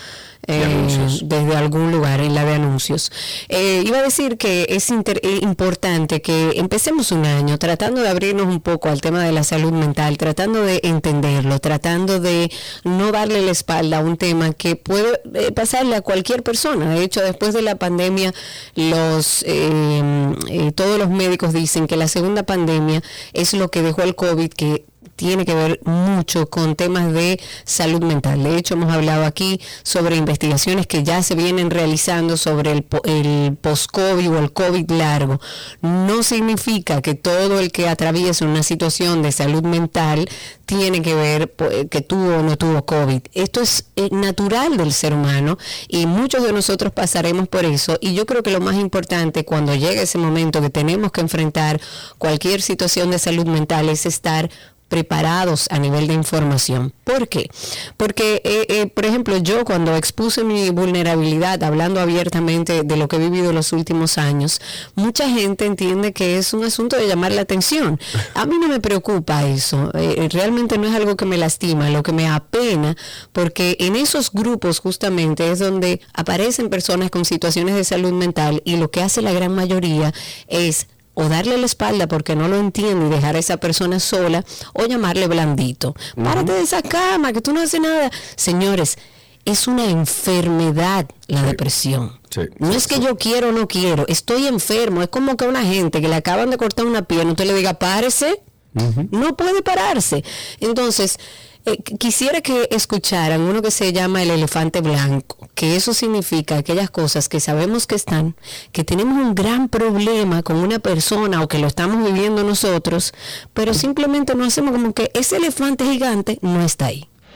Eh, desde algún lugar en la de anuncios. Eh, iba a decir que es inter- eh, importante que empecemos un año tratando de abrirnos un poco al tema de la salud mental, tratando de entenderlo, tratando de no darle la espalda a un tema que puede eh, pasarle a cualquier persona. De hecho, después de la pandemia, los eh, eh, todos los médicos dicen que la segunda pandemia es lo que dejó el COVID, que tiene que ver mucho con temas de salud mental. De hecho, hemos hablado aquí sobre investigaciones que ya se vienen realizando sobre el, el post-COVID o el COVID largo. No significa que todo el que atraviesa una situación de salud mental tiene que ver eh, que tuvo o no tuvo COVID. Esto es eh, natural del ser humano y muchos de nosotros pasaremos por eso. Y yo creo que lo más importante cuando llegue ese momento que tenemos que enfrentar cualquier situación de salud mental es estar preparados a nivel de información. ¿Por qué? Porque, eh, eh, por ejemplo, yo cuando expuse mi vulnerabilidad, hablando abiertamente de lo que he vivido los últimos años, mucha gente entiende que es un asunto de llamar la atención. A mí no me preocupa eso, eh, realmente no es algo que me lastima, lo que me apena, porque en esos grupos justamente es donde aparecen personas con situaciones de salud mental y lo que hace la gran mayoría es o darle la espalda porque no lo entiende y dejar a esa persona sola, o llamarle blandito. Párate de esa cama, que tú no haces nada. Señores, es una enfermedad la depresión. Sí, no es que yo quiero o no quiero, estoy enfermo. Es como que a una gente que le acaban de cortar una pierna, usted le diga, párese, no puede pararse. Entonces, eh, qu- quisiera que escucharan uno que se llama el elefante blanco, que eso significa aquellas cosas que sabemos que están, que tenemos un gran problema con una persona o que lo estamos viviendo nosotros, pero simplemente no hacemos como que ese elefante gigante no está ahí.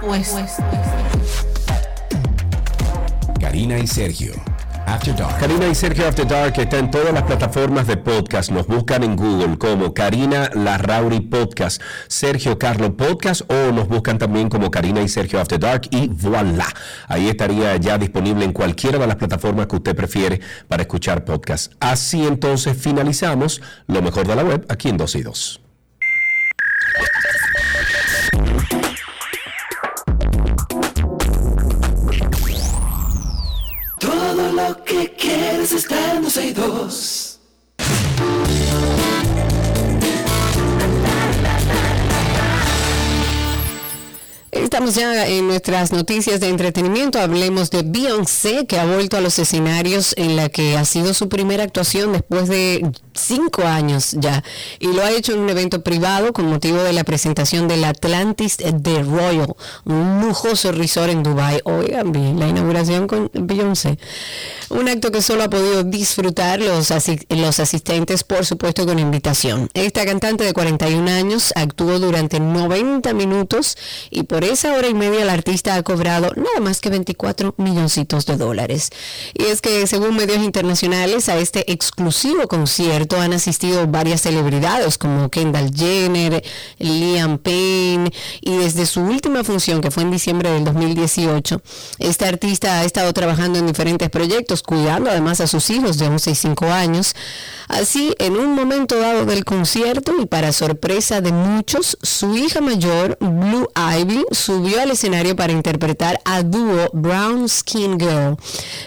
pues. pues, pues. Karina y Sergio. After Dark. Karina y Sergio After Dark está en todas las plataformas de podcast. Nos buscan en Google como Karina Larrauri Podcast, Sergio Carlo Podcast o nos buscan también como Karina y Sergio After Dark y voilà. Ahí estaría ya disponible en cualquiera de las plataformas que usted prefiere para escuchar podcast. Así entonces finalizamos lo mejor de la web aquí en 2 y 2. Lo que quieres está en 12 y 2. Estamos ya en nuestras noticias de entretenimiento. Hablemos de Beyoncé, que ha vuelto a los escenarios en la que ha sido su primera actuación después de cinco años ya. Y lo ha hecho en un evento privado con motivo de la presentación del Atlantis de Royal, un lujoso resort en Dubai. Oigan bien, la inauguración con Beyoncé. Un acto que solo ha podido disfrutar los, asi- los asistentes, por supuesto, con invitación. Esta cantante de 41 años actuó durante 90 minutos y por esa hora y media el artista ha cobrado nada más que 24 milloncitos de dólares. Y es que según medios internacionales a este exclusivo concierto han asistido varias celebridades como Kendall Jenner, Liam Payne y desde su última función que fue en diciembre del 2018, este artista ha estado trabajando en diferentes proyectos, cuidando además a sus hijos de 11 y 5 años. Así, en un momento dado del concierto y para sorpresa de muchos, su hija mayor, Blue Ivy, subió al escenario para interpretar a dúo Brown Skin Girl.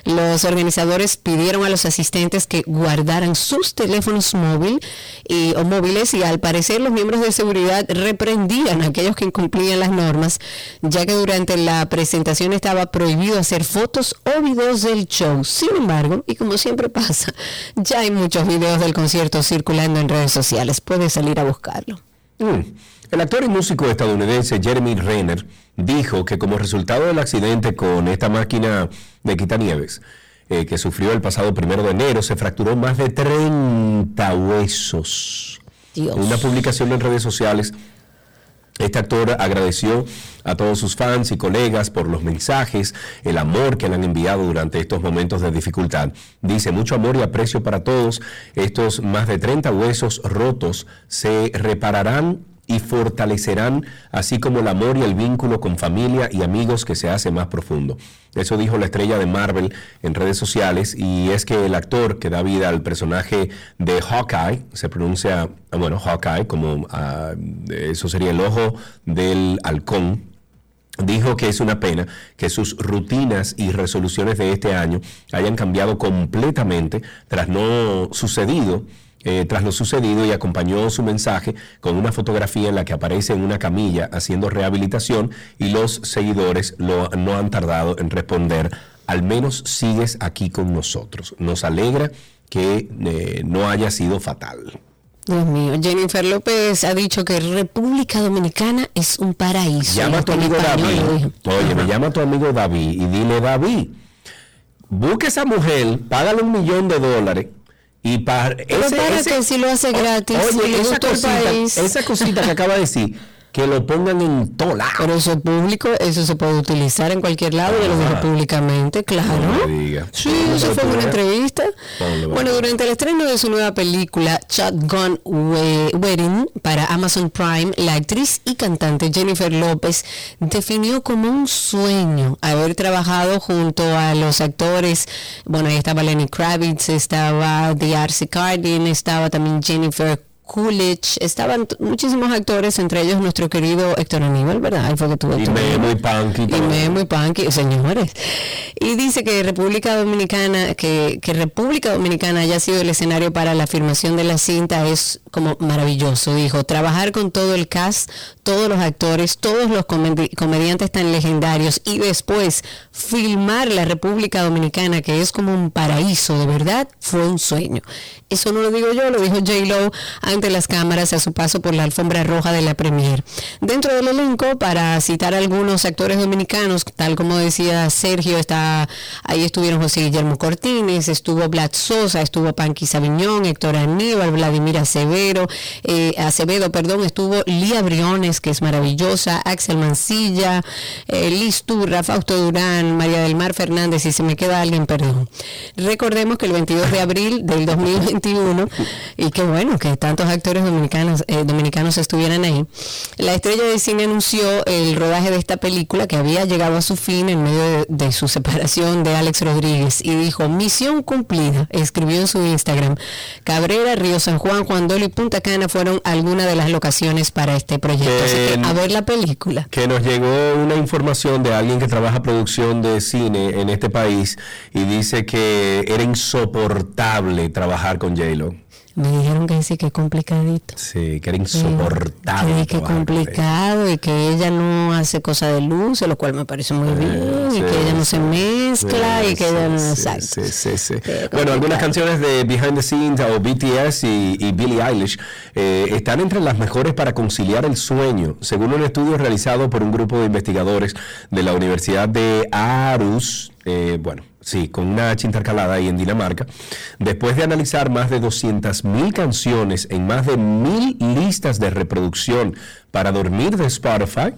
Los organizadores pidieron a los asistentes que guardaran sus teléfonos móvil y, o móviles y al parecer los miembros de seguridad reprendían a aquellos que incumplían las normas, ya que durante la presentación estaba prohibido hacer fotos o videos del show. Sin embargo, y como siempre pasa, ya hay muchos videos del concierto circulando en redes sociales. Puedes salir a buscarlo. Mm. El actor y músico estadounidense Jeremy Renner dijo que como resultado del accidente con esta máquina de quitanieves eh, que sufrió el pasado primero de enero, se fracturó más de 30 huesos. Dios. En una publicación en redes sociales, este actor agradeció a todos sus fans y colegas por los mensajes, el amor que le han enviado durante estos momentos de dificultad. Dice, mucho amor y aprecio para todos. Estos más de 30 huesos rotos se repararán y fortalecerán, así como el amor y el vínculo con familia y amigos que se hace más profundo. Eso dijo la estrella de Marvel en redes sociales y es que el actor que da vida al personaje de Hawkeye, se pronuncia, bueno, Hawkeye, como ah, eso sería el ojo del halcón, dijo que es una pena que sus rutinas y resoluciones de este año hayan cambiado completamente tras no sucedido eh, tras lo sucedido y acompañó su mensaje con una fotografía en la que aparece en una camilla haciendo rehabilitación y los seguidores lo, no han tardado en responder, al menos sigues aquí con nosotros. Nos alegra que eh, no haya sido fatal. Dios mío, Jennifer López ha dicho que República Dominicana es un paraíso. Llama a tu amigo David. Oye, me llama a tu amigo David y dile, David, busca esa mujer, págale un millón de dólares y para... Pero para que si lo hace gratis, le esa cosita, país. esa cosita que acaba de decir, que lo pongan en todo lado. Pero eso es público, eso se puede utilizar en cualquier lado, yo lo digo públicamente, claro. No me diga. Sí, ¿Dónde eso fue una entrevista. Bueno, durante el estreno de su nueva película Shotgun We- Wedding para Amazon Prime, la actriz y cantante Jennifer López definió como un sueño haber trabajado junto a los actores, bueno, ahí estaba Lenny Kravitz, estaba The Cardin, estaba también Jennifer Coolidge, estaban muchísimos actores, entre ellos nuestro querido Héctor Aníbal, ¿verdad? Ahí fue que tuvo Y Memo y Punky. y. Memo y Punky, señores. Y dice que República Dominicana, que, que República Dominicana haya sido el escenario para la filmación de la cinta es como maravilloso. Dijo, trabajar con todo el cast, todos los actores, todos los comedi- comediantes tan legendarios y después filmar la República Dominicana, que es como un paraíso, de verdad, fue un sueño. Eso no lo digo yo, lo dijo J-Lo ante las cámaras a su paso por la alfombra roja de la premier. Dentro del elenco, para citar algunos actores dominicanos, tal como decía Sergio, está ahí estuvieron José Guillermo Cortines, estuvo Vlad Sosa, estuvo Panqui Sabiñón, Héctor Aníbal, Vladimir Acevedo, eh, Acevedo, perdón, estuvo Lía Briones, que es maravillosa, Axel Mancilla, eh, Liz Turra, Fausto Durán, María del Mar Fernández, si se me queda alguien, perdón. Recordemos que el 22 de abril del 2021, y qué bueno que tantos actores dominicanos, eh, dominicanos estuvieran ahí, la estrella de cine anunció el rodaje de esta película que había llegado a su fin en medio de, su separación de Alex Rodríguez y dijo, misión cumplida, escribió en su Instagram. Cabrera, Río San Juan, Juan Dolo y Punta Cana fueron algunas de las locaciones para este proyecto. Así que a ver la película. que nos llegó una información de alguien que trabaja producción de cine en este país y dice que era insoportable trabajar con J-Lo. Me dijeron que sí, que complicadito. Sí, que era Sí, insoportable. Que, que con complicado y que ella no hace cosas de luz, lo cual me parece muy bien, y sí, que ella no se sí, mezcla sí, y que ella no... sí, exacto. sí, sí, sí. Bueno, algunas canciones de Behind the Scenes o BTS y, y Billie Eilish eh, están entre las mejores para conciliar el sueño, según un estudio realizado por un grupo de investigadores de la Universidad de Aarhus, eh, bueno, sí, con una H intercalada ahí en Dinamarca, después de analizar más de 200.000 canciones en más de mil listas de reproducción para dormir de Spotify,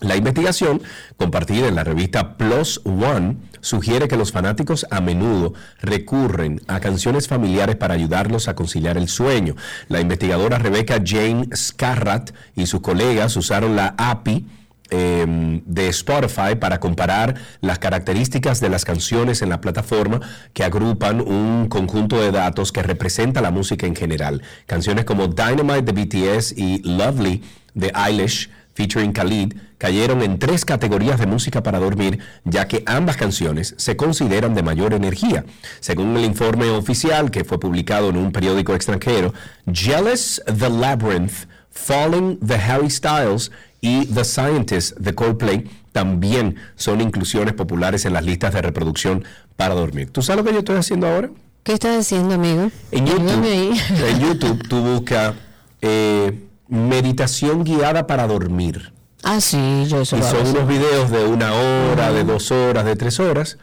la investigación, compartida en la revista Plus One, sugiere que los fanáticos a menudo recurren a canciones familiares para ayudarlos a conciliar el sueño. La investigadora Rebecca Jane Scarrat y sus colegas usaron la API eh, de Spotify para comparar las características de las canciones en la plataforma que agrupan un conjunto de datos que representa la música en general. Canciones como Dynamite de BTS y Lovely de Eilish featuring Khalid, cayeron en tres categorías de música para dormir, ya que ambas canciones se consideran de mayor energía. Según el informe oficial que fue publicado en un periódico extranjero, Jealous the Labyrinth, Falling the Harry Styles y The Scientist de Coldplay también son inclusiones populares en las listas de reproducción para dormir. ¿Tú sabes lo que yo estoy haciendo ahora? ¿Qué estás haciendo, amigo? En YouTube, en YouTube tú buscas eh, meditación guiada para dormir. Ah, sí, yo eso Y son unos videos de una hora, de dos horas, de tres horas.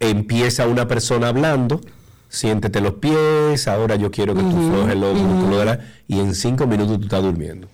Empieza una persona hablando, siéntete los pies, ahora yo quiero que tú flojes los músculos de la... Y en cinco minutos tú estás durmiendo.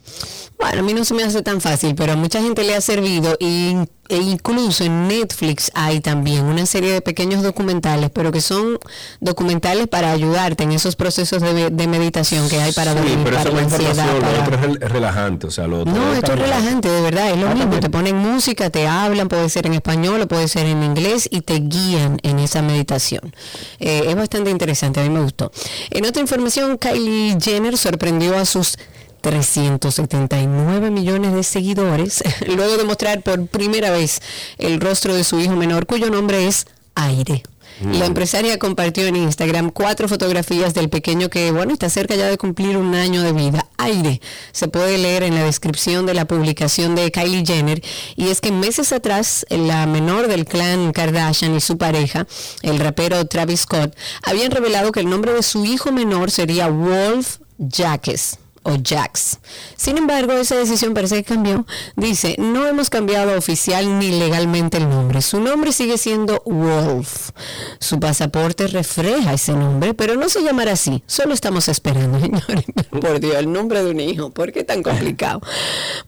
Bueno, a mí no se me hace tan fácil, pero a mucha gente le ha servido y, e incluso en Netflix hay también una serie de pequeños documentales, pero que son documentales para ayudarte en esos procesos de, de meditación que hay para sí, dormir, pero para la es ansiedad. lo otro es rel- relajante, o sea, lo otro No, esto es relajante, de verdad, es lo Ah, mismo. también. Te ponen música, te hablan, puede ser en español o puede ser en inglés y te guían en esa meditación. Eh, es bastante interesante, a mí me gustó. En otra información, Kylie Jenner sorprendió a sus 379 millones de seguidores luego de mostrar por primera vez el rostro de su hijo menor, cuyo nombre es Aire. La empresaria compartió en Instagram cuatro fotografías del pequeño que, bueno, está cerca ya de cumplir un año de vida. Aire. Se puede leer en la descripción de la publicación de Kylie Jenner. Y es que meses atrás, la menor del clan Kardashian y su pareja, el rapero Travis Scott, habían revelado que el nombre de su hijo menor sería Wolf Jacques o Jax. Sin embargo, esa decisión parece que cambió. Dice, no hemos cambiado oficial ni legalmente el nombre. Su nombre sigue siendo Wolf. Su pasaporte refleja ese nombre, pero no se llamará así. Solo estamos esperando, señores. Por Dios, el nombre de un hijo. ¿Por qué tan complicado?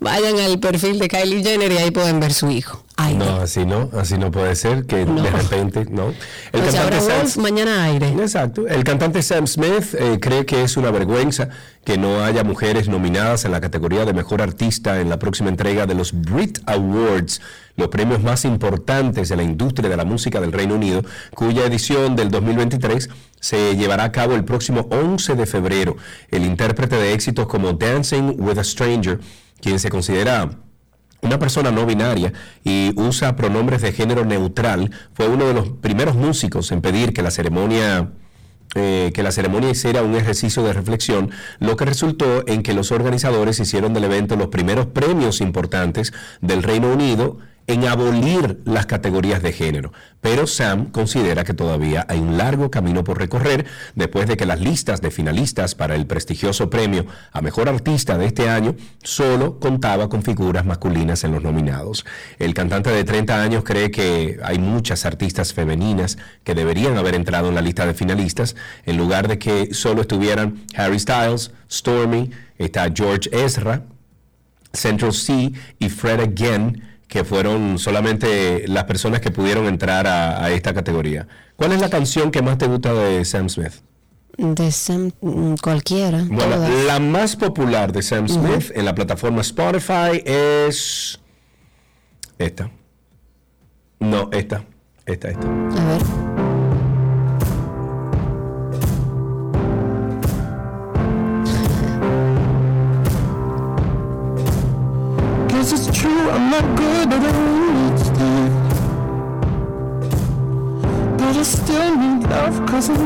Vayan al perfil de Kylie Jenner y ahí pueden ver su hijo. Aire. No, así no, así no puede ser, que No. de repente, no. El sea, ahora Sam- Wolf, mañana aire. Exacto. El cantante Sam Smith eh, cree que es una vergüenza que no haya mujeres nominadas en la categoría de mejor artista en la próxima entrega de los Brit Awards, los premios más importantes de la industria de la música del Reino Unido, cuya edición del 2023 se llevará a cabo el próximo 11 de febrero. El intérprete de éxitos como Dancing with a Stranger, quien se considera una persona no binaria y usa pronombres de género neutral, fue uno de los primeros músicos en pedir que la ceremonia eh, que la ceremonia hiciera un ejercicio de reflexión, lo que resultó en que los organizadores hicieron del evento los primeros premios importantes del Reino Unido en abolir las categorías de género. Pero Sam considera que todavía hay un largo camino por recorrer después de que las listas de finalistas para el prestigioso premio a Mejor Artista de este año solo contaba con figuras masculinas en los nominados. El cantante de 30 años cree que hay muchas artistas femeninas que deberían haber entrado en la lista de finalistas en lugar de que solo estuvieran Harry Styles, Stormy, está George Ezra, Central C y Fred Again que fueron solamente las personas que pudieron entrar a, a, esta categoría. ¿Cuál es la canción que más te gusta de Sam Smith? De Sam, mm, cualquiera. Bueno, todas. la más popular de Sam Smith en la plataforma Spotify es esta. No, esta. Esta, esta. A ver.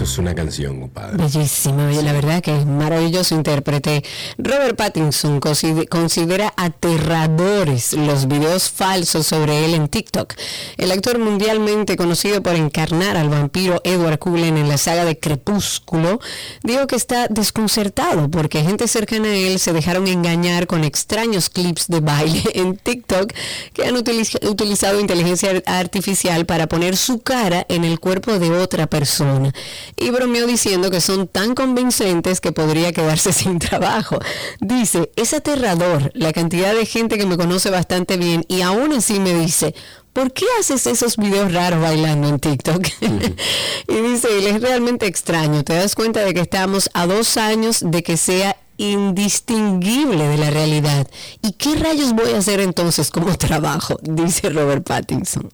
Eso es una canción, compadre. Bellísima, oye, la verdad que es maravilloso intérprete. Robert Pattinson consi- considera aterradores los videos falsos sobre él en TikTok. El actor mundialmente conocido por encarnar al vampiro Edward Cullen en la saga de Crepúsculo dijo que está desconcertado porque gente cercana a él se dejaron engañar con extraños clips de baile en TikTok que han utiliz- utilizado inteligencia ar- artificial para poner su cara en el cuerpo de otra persona. Y bromeó diciendo que son tan convincentes que podría quedarse sin trabajo. Dice, es aterrador la cantidad de gente que me conoce bastante bien y aún así me dice, ¿por qué haces esos videos raros bailando en TikTok? y dice, él es realmente extraño. Te das cuenta de que estamos a dos años de que sea indistinguible de la realidad. ¿Y qué rayos voy a hacer entonces como trabajo? Dice Robert Pattinson.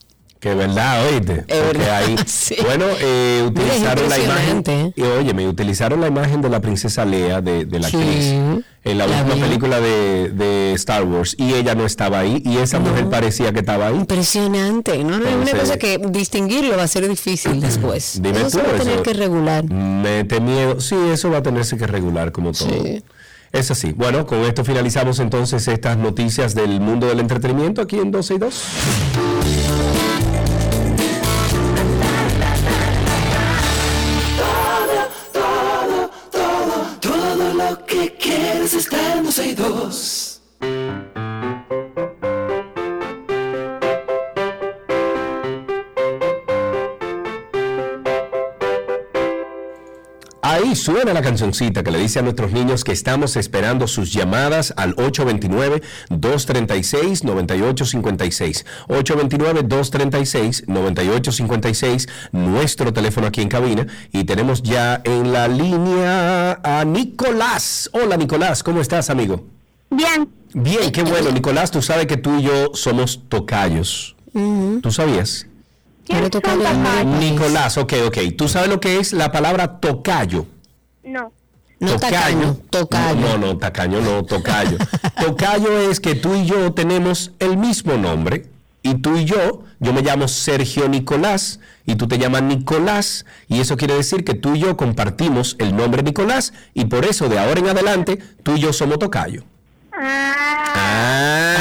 Que verdad, oíste. Es Porque verdad, ahí, sí. bueno, eh, utilizaron la imagen. ¿eh? Y oye, me utilizaron la imagen de la princesa Lea, de, de la Sí, actriz, en la, la última vi. película de, de Star Wars. Y ella no estaba ahí. Y esa mujer parecía que estaba ahí. Impresionante, ¿no? No, es una cosa que distinguirlo va a ser difícil después. Dime Eso tú, va a tener eso- que regular. Mete miedo. Sí, eso va a tenerse que regular como todo. Sí. Es así. Bueno, con esto finalizamos entonces estas noticias del mundo del entretenimiento aquí en 12 y 2. Suena la cancioncita que le dice a nuestros niños que estamos esperando sus llamadas al 829-236-9856. 829-236-9856, nuestro teléfono aquí en cabina. Y tenemos ya en la línea a Nicolás. Hola Nicolás, ¿cómo estás amigo? Bien, Bien, qué bueno. Nicolás, tú sabes que tú y yo somos tocayos. ¿Tú sabías? Quiero tocar la mano. Nicolás, ok, ok. ¿Tú sabes lo que es la palabra tocayo? No. No tacaño, tocayo. No, no, tacaño no, tocayo. tocayo es que tú y yo tenemos el mismo nombre. Y tú y yo, yo me llamo Sergio Nicolás y tú te llamas Nicolás. Y eso quiere decir que tú y yo compartimos el nombre Nicolás. Y por eso de ahora en adelante, tú y yo somos tocayo. Ah,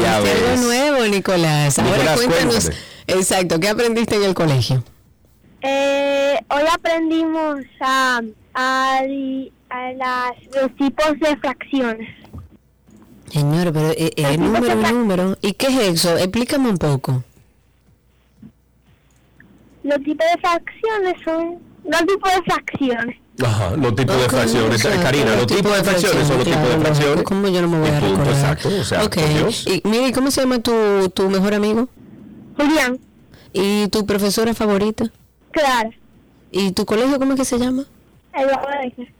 ya Aprendiste ves. algo nuevo, Nicolás. Ahora Nicolás, cuéntanos. cuéntame. Exacto, ¿qué aprendiste en el colegio? Eh, hoy aprendimos a, a, a las, los tipos de fracciones. Señor, pero eh, eh, número, número. ¿Y qué es eso? Explícame un poco. Los tipos de fracciones son los tipos de fracciones. Ajá, los tipos de fracciones. Karina, los tipos de fracciones son los tipos de fracciones. ¿Cómo yo no me voy a punto, recordar? Exacto, o sea, Ok. por Dios. Y mire, ¿y ¿cómo se llama tu, tu mejor amigo? Julián, ¿Y tu profesora favorita? claro, ¿Y tu colegio cómo es que se llama? El Babeque.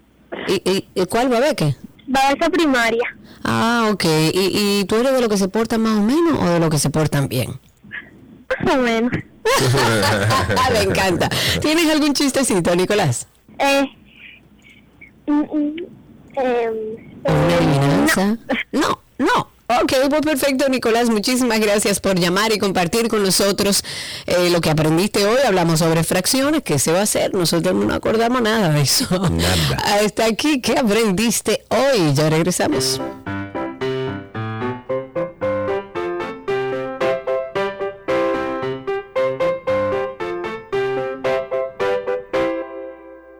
¿Y, y, y cuál Babeque? Básica primaria. Ah, ok. ¿Y, ¿Y tú eres de lo que se portan más o menos o de lo que se portan bien? Más o menos. Me encanta. ¿Tienes algún chistecito, Nicolás? Eh, mm, mm, em, ¿Una? No, no. Ok, pues perfecto, Nicolás. Muchísimas gracias por llamar y compartir con nosotros eh, lo que aprendiste hoy. Hablamos sobre fracciones. ¿Qué se va a hacer? Nosotros no nos acordamos nada de eso. Nada. Hasta aquí, ¿qué aprendiste hoy? Ya regresamos.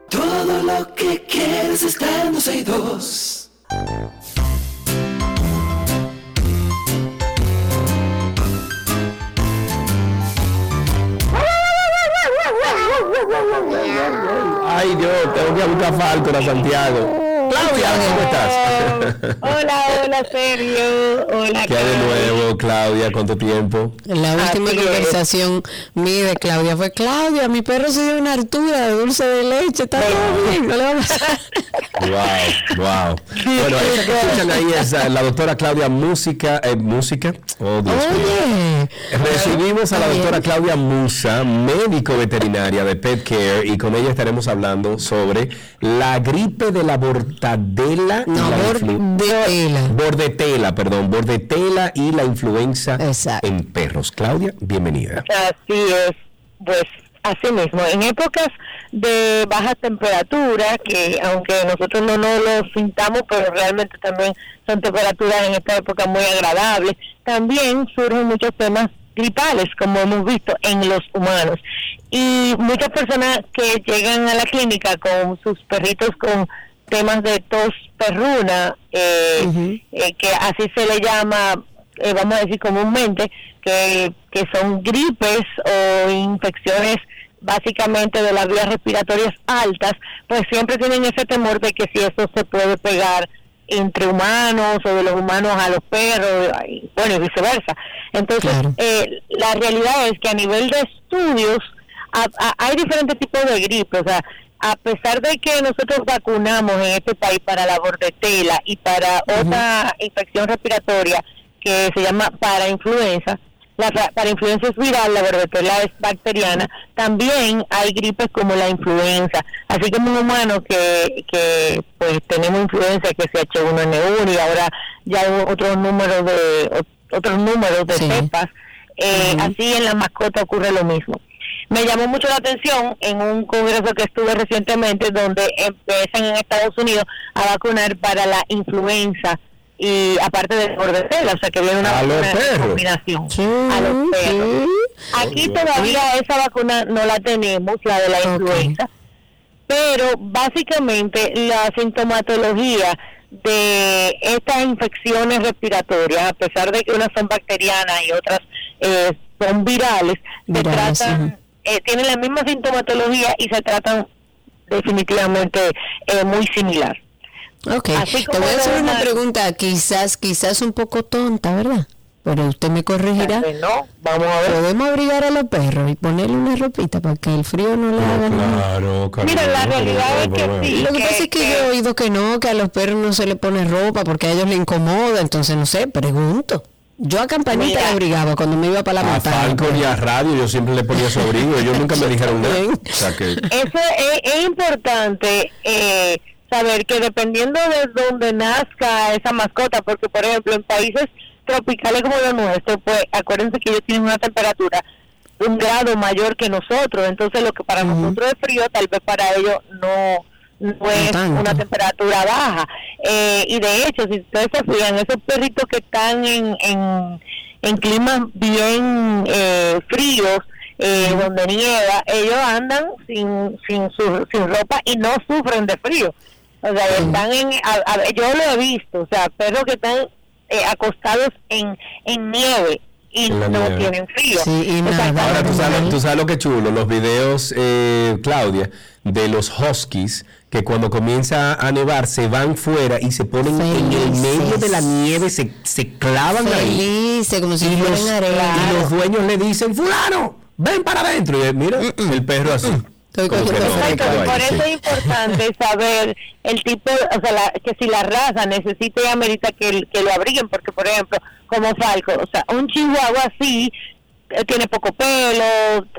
Todo lo que quieres está en 12 y 2. Santiago. Claudia. Hola, hola, Sergio. Hola, ¿Qué hay de nuevo, Claudia? ¿Cuánto tiempo? La última Así conversación mía de Claudia fue, Claudia, mi perro se dio una hartura de dulce de leche, está todo bien, no le va a pasar. Wow, wow. Bueno, esa que escuchan ahí es eh, la doctora Claudia Música, eh, Música. Oh, Dios mío. Recibimos a la doctora. Claudia Musa, médico veterinaria de Pet Care, y con ella estaremos hablando sobre la gripe de la bordadela. y no, la por influ- de tela. Bordetela, perdón, bordetela y la influenza Exacto. en perros. Claudia, bienvenida. Así es, pues así mismo, en épocas de baja temperatura, que aunque nosotros no nos lo sintamos, pero realmente también son temperaturas en esta época muy agradables, también surgen muchos temas gripales, como hemos visto en los humanos. Y muchas personas que llegan a la clínica con sus perritos con temas de tos perruna, eh, eh, que así se le llama eh, vamos a decir comúnmente, que, que son gripes o infecciones básicamente de las vías respiratorias altas, pues siempre tienen ese temor de que si eso se puede pegar entre humanos o de los humanos a los perros, y, bueno, y viceversa. Entonces, Claro. eh, la realidad es que a nivel de estudios a- a- hay diferentes tipos de gripe, o sea, a pesar de que nosotros vacunamos en este país para la bordetela y para otra infección respiratoria que se llama parainfluenza, la pa- parainfluenza es viral, la bordetela es bacteriana, también hay gripes como la influenza, así como un humano que, que pues tenemos influenza que se H1N1 y ahora ya hay otros números de ot- otros números de Sí. cepas, eh, así en la mascota ocurre lo mismo. Me llamó mucho la atención en un congreso que estuve recientemente donde empiezan en Estados Unidos a vacunar para la influenza y aparte de bordetela, o sea que viene una A vacuna combinación Sí, a los perros. sí. Aquí todavía esa vacuna no la tenemos, la de la influenza, pero básicamente la sintomatología de estas infecciones respiratorias, a pesar de que unas son bacterianas y otras eh, son virales, se Virales, tratan, ujú. Eh, tienen la misma sintomatología y se tratan definitivamente eh, muy similar. Ok, Así te voy a hacer una pregunta, quizás, quizás un poco tonta, ¿verdad? Pero usted me corregirá. No, vamos a ver. Podemos abrigar a los perros y ponerle una ropita para que el frío no le haga nada. Claro, Carmen, Mira, la realidad es que sí. Lo que que- pasa es que que- yo he oído que no, que a los perros no se le pone ropa porque a ellos le incomoda, entonces no sé, pregunto. Yo a Campanita Mira. la abrigaba cuando me iba para la A y a Radio yo siempre le ponía su abrigo, ellos nunca me dijeron nada. también. O sea que... Eso es, es importante eh, saber que dependiendo de donde nazca esa mascota, porque por ejemplo en países tropicales como los nuestros, pues acuérdense que ellos tienen una temperatura un grado mayor que nosotros, entonces lo que para nosotros es frío, tal vez para ellos no no es una temperatura baja. Eh, y de hecho, si ustedes se fijan, esos perritos que están en, en, en climas bien eh, fríos, eh, donde nieva, ellos andan sin, sin, su, sin ropa y no sufren de frío. O sea, están en, a- a- yo lo he visto, o sea, perros que están eh, acostados en, en nieve y no nieve. tienen frío. Sí, y nada. Ahora, tú sabes, tú sabes lo que chulo, los videos, eh, Claudia, de los huskies, que cuando comienza a nevar se van fuera y se ponen en el medio de la nieve, se, se clavan ahí. Felices, como si Y los, arena. y los dueños le dicen, fulano, ven para adentro. Y él, mira, el perro así. Estoy no, por eso sí. es importante saber el tipo, o sea, la- que si la raza necesita y amerita que, que lo abriguen, porque por ejemplo, como Falco, o sea, un chihuahua así eh, tiene poco pelo,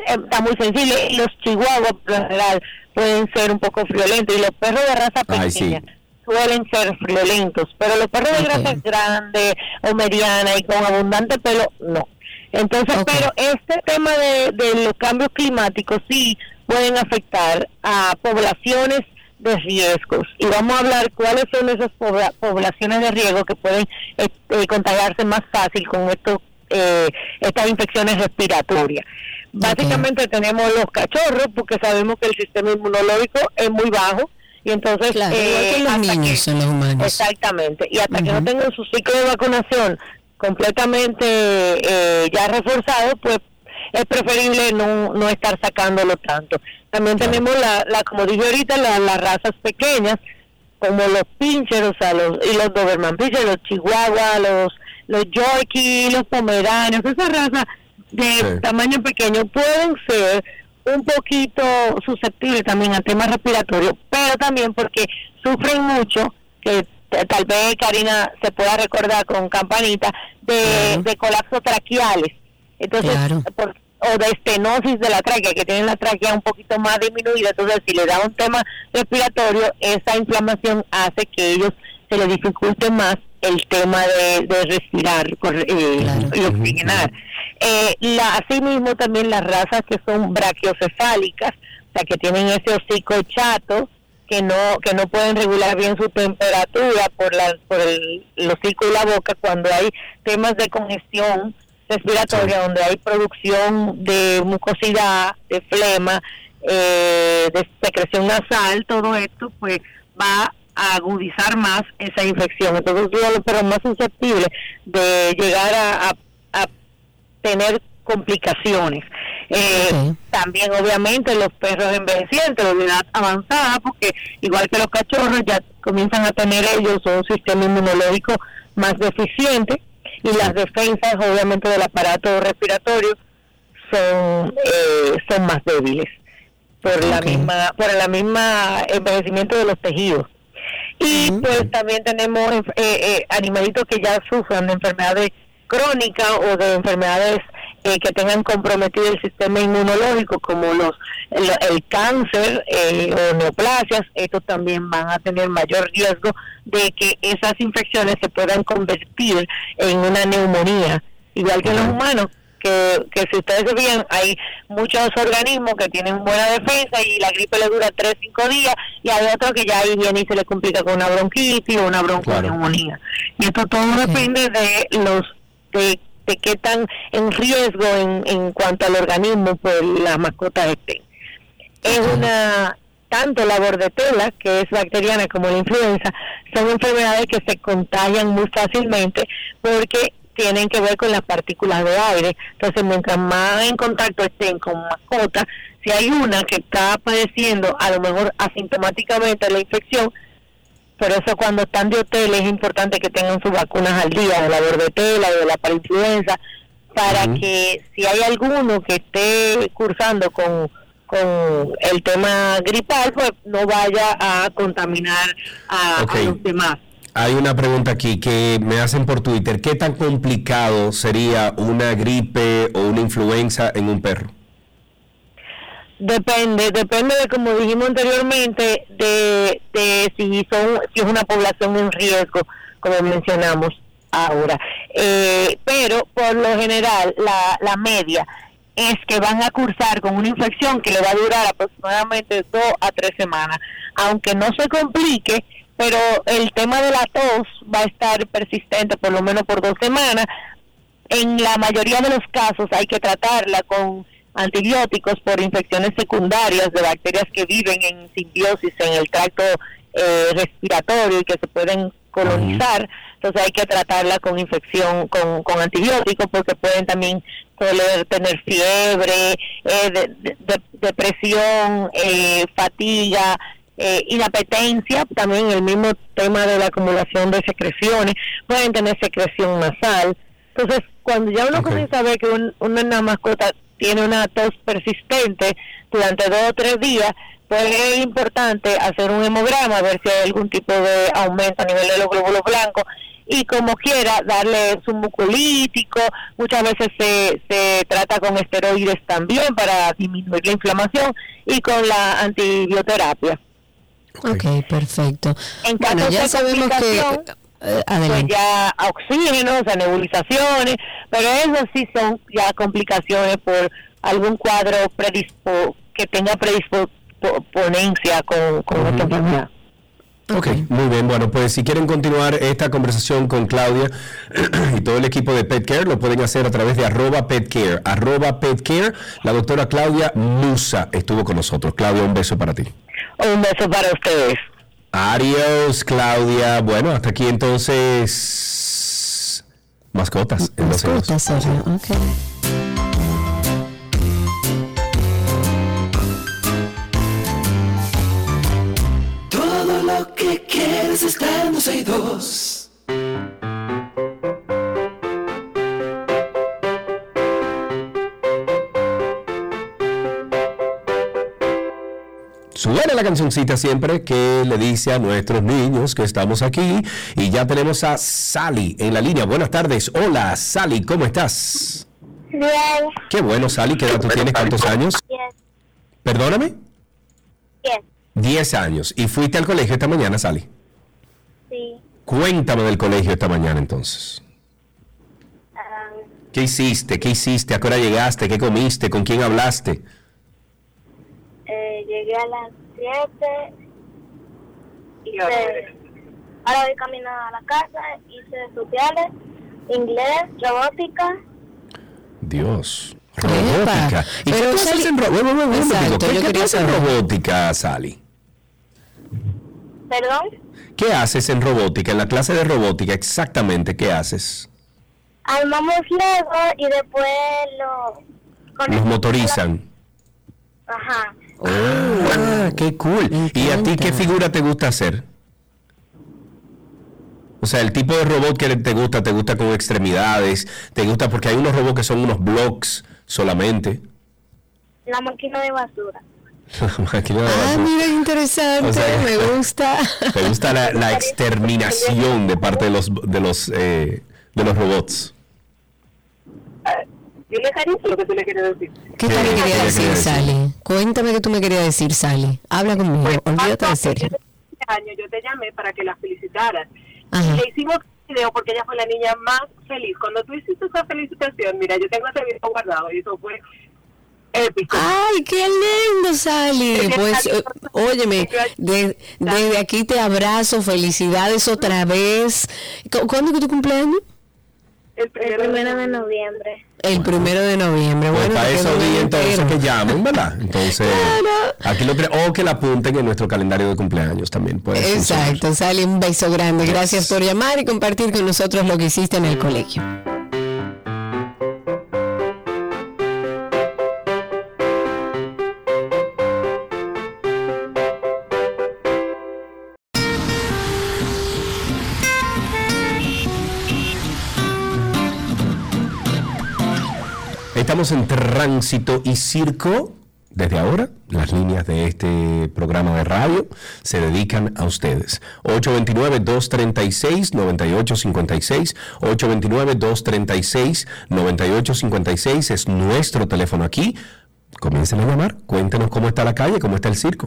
eh, está muy sensible, y los chihuahuas por lo general pueden ser un poco friolentos, y los perros de raza Ay, pequeña sí. suelen ser friolentos, pero los perros de raza grande o mediana y con abundante pelo, no. Entonces, pero este tema de, de los cambios climáticos sí pueden afectar a poblaciones de riesgos y vamos a hablar cuáles son esas pobla- poblaciones de riesgo que pueden eh, eh, contagiarse más fácil con estos eh, estas infecciones respiratorias. Básicamente tenemos los cachorros porque sabemos que el sistema inmunológico es muy bajo y entonces Claro, igual que eh, los hasta niños que- son los humanos. Exactamente. Y hasta que no tengan su ciclo de vacunación completamente eh, ya reforzado, pues es preferible no, no estar sacándolo tanto. También tenemos la, la como dije ahorita, la- las razas pequeñas, como los pinchers, o sea, los, y los Doberman pinchers, los Chihuahua, los, los Yorkie, los Pomeranios, esas razas de Sí. tamaño pequeño pueden ser un poquito susceptibles también a temas respiratorios, pero también porque sufren mucho, que tal vez Karina se pueda recordar con campanita, de, de colapsos traqueales. Entonces, Claro. por- o de estenosis de la tráquea, que tienen la tráquea un poquito más disminuida, entonces si le da un tema respiratorio, esa inflamación hace que ellos se les dificulte más el tema de, de respirar eh, Claro. y oxigenar. Eh, la, asimismo también las razas que son brachiocefálicas, o sea que tienen ese hocico chato, que no que no pueden regular bien su temperatura por la por el, el hocico y la boca cuando hay temas de congestión respiratoria donde hay producción de mucosidad de flema eh, de secreción nasal todo esto pues va a agudizar más esa infección. Entonces perros más susceptibles de llegar a, a- a tener complicaciones. Eh, también obviamente los perros envejecientes de edad avanzada porque igual que los cachorros ya comienzan a tener ellos un sistema inmunológico más deficiente y las defensas obviamente del aparato respiratorio son eh, son más débiles por la Ok. misma por la misma envejecimiento de los tejidos. Y pues también tenemos eh, eh, animalitos que ya sufran de enfermedades crónicas o de enfermedades eh, que tengan comprometido el sistema inmunológico como los el, el cáncer eh, o neoplasias estos también van a tener mayor riesgo de que esas infecciones se puedan convertir en una neumonía. Igual que en los humanos que, que si ustedes se fijan, hay muchos organismos que tienen buena defensa y la gripe le dura 3, 5 días y hay otros que ya ahí viene y se le complica con una bronquitis o una bronconeumonía. Y esto todo depende de los de, de qué tan en riesgo en, en cuanto al organismo pues las mascotas estén. Es una tanto la bordetela, que es bacteriana, como la influenza, son enfermedades que se contagian muy fácilmente porque tienen que ver con las partículas de aire. Entonces, mientras más en contacto estén con mascotas, si hay una que está padeciendo a lo mejor asintomáticamente la infección, por eso cuando están de hotel es importante que tengan sus vacunas al día, de la bordetela, de la parainfluenza, para Ujú. que si hay alguno que esté cursando con, con el tema gripal, pues no vaya a contaminar a, los demás. Hay una pregunta aquí que me hacen por Twitter. ¿Qué tan complicado sería una gripe o una influenza en un perro? Depende, depende de como dijimos anteriormente, de, de si son si es una población en riesgo, como mencionamos ahora. Eh, pero por lo general, la, la media es que van a cursar con una infección que le va a durar aproximadamente dos a tres semanas, aunque no se complique, pero el tema de la tos va a estar persistente por lo menos por dos semanas. En la mayoría de los casos hay que tratarla con antibióticos por infecciones secundarias de bacterias que viven en simbiosis en el tracto eh, respiratorio y que se pueden colonizar. Entonces hay que tratarla con infección con, con antibióticos porque pueden también suele tener fiebre, eh, de- de- de- depresión, eh, fatiga, eh, inapetencia, también el mismo tema de la acumulación de secreciones, pueden tener secreción nasal. Entonces, cuando ya uno comienza a ver que un- una mascota tiene una tos persistente durante dos o tres días, pues es importante hacer un hemograma, ver si hay algún tipo de aumento a nivel de los glóbulos blancos y como quiera darle su mucolítico, muchas veces se, se trata con esteroides también para disminuir la inflamación y con la antibioterapia. Ok, perfecto. En caso Bueno, ya de sabemos que... eh, pues ya oxígeno, o sea, nebulizaciones, pero eso sí son ya complicaciones por algún cuadro predispo que tenga predisponencia con, con esta enfermedad. Ok, muy bien. Bueno, pues si quieren continuar esta conversación con Claudia y todo el equipo de PetCare, lo pueden hacer a través de arroba PetCare. Arroba PetCare. La doctora Claudia Musa estuvo con nosotros. Claudia, un beso para ti. Un beso para ustedes. Adiós, Claudia. Bueno, hasta aquí entonces. Mascotas. en. Mascotas, Sergio, ok. Todo lo que quieres está en 12 y 2. Suena la cancioncita siempre que le dice a nuestros niños que estamos aquí. Y ya tenemos a Sally en la línea. Buenas tardes. Hola, Sally, ¿cómo estás? Bien. Qué bueno, Sally. ¿Qué edad tú tienes? ¿Cuántos años? Bien. Perdóname. Bien. Diez años. ¿Y fuiste al colegio esta mañana, Sally? Sí. Cuéntame del colegio esta mañana entonces. Ah, ¿Qué hiciste? ¿Qué hiciste? ¿A qué hora llegaste? ¿Qué comiste? ¿Con quién hablaste? Llegué a las 7. Hice, ahora voy caminando a la casa. Hice sociales, inglés, robótica. Dios. Robótica. ¿Y Pero qué Sally- en ro- bueno, bueno, bueno, Exacto, ¿qué- yo qué haces en robótica, Sally? Perdón. ¿Qué haces en robótica? En la clase de robótica, exactamente, ¿qué haces? Armamos Lego y después lo. Los motorizan. Ajá. Ah, qué cool. ¿Y a ti qué figura te gusta hacer? O sea, el tipo de robot que te gusta, te gusta con extremidades, te gusta porque hay unos robots que son unos blocks solamente. La máquina de basura. La máquina de Ah, basura. mira, interesante, O sea, me gusta. Te gusta la, la exterminación de parte de los de los eh, de los robots. Dile cariño lo que tú le quieres decir. ¿Qué ¿Qué- te me qué quería le decir? Sally? Cuéntame qué tú me querías decir, Sally. Habla conmigo, olvídate de serio. Este año yo te llamé para que la felicitaras. Ajá. Le hicimos un video porque ella fue la niña más feliz. Cuando tú hiciste esa felicitación, mira, yo tengo ese video guardado y eso fue épico. Ay, qué lindo, Sally. Pues, óyeme, de- desde aquí te abrazo, felicidades otra vez. ¿Cu- ¿Cuándo que tu cumpleaños? el El primero de noviembre. El primero de noviembre. Pues Bueno, para eso año entonces entero. que llamen, ¿verdad? Entonces, aquí lo o que la apunten en nuestro calendario de cumpleaños también. Puede funcionar. Exacto, Sally, un beso grande. Gracias por llamar y compartir con nosotros lo que hiciste en el colegio. Estamos en tránsito y circo. Desde ahora, las líneas de este programa de radio se dedican a ustedes. 829-236-9856. 829-236-9856 es nuestro teléfono aquí. Comiencen a llamar. Cuéntenos cómo está la calle, cómo está el circo.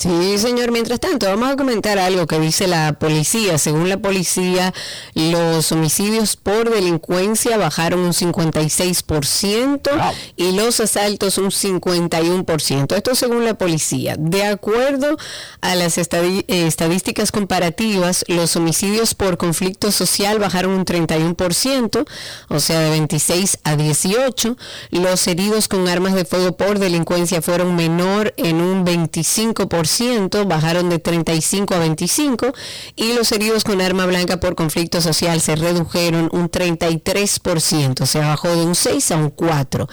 Sí, señor. Mientras tanto, vamos a comentar algo que dice la policía. Según la policía, los homicidios por delincuencia bajaron un 56% Wow. y los asaltos un 51%. Esto según la policía. De acuerdo a las eh, estadísticas comparativas, los homicidios por conflicto social bajaron un 31%, o sea, de 26 a 18. Los heridos con armas de fuego por delincuencia fueron menor en un 25%. 1%, bajaron de 35 a 25 y los heridos con arma blanca por conflicto social se redujeron un 33%, se bajó de un 6 a un 4.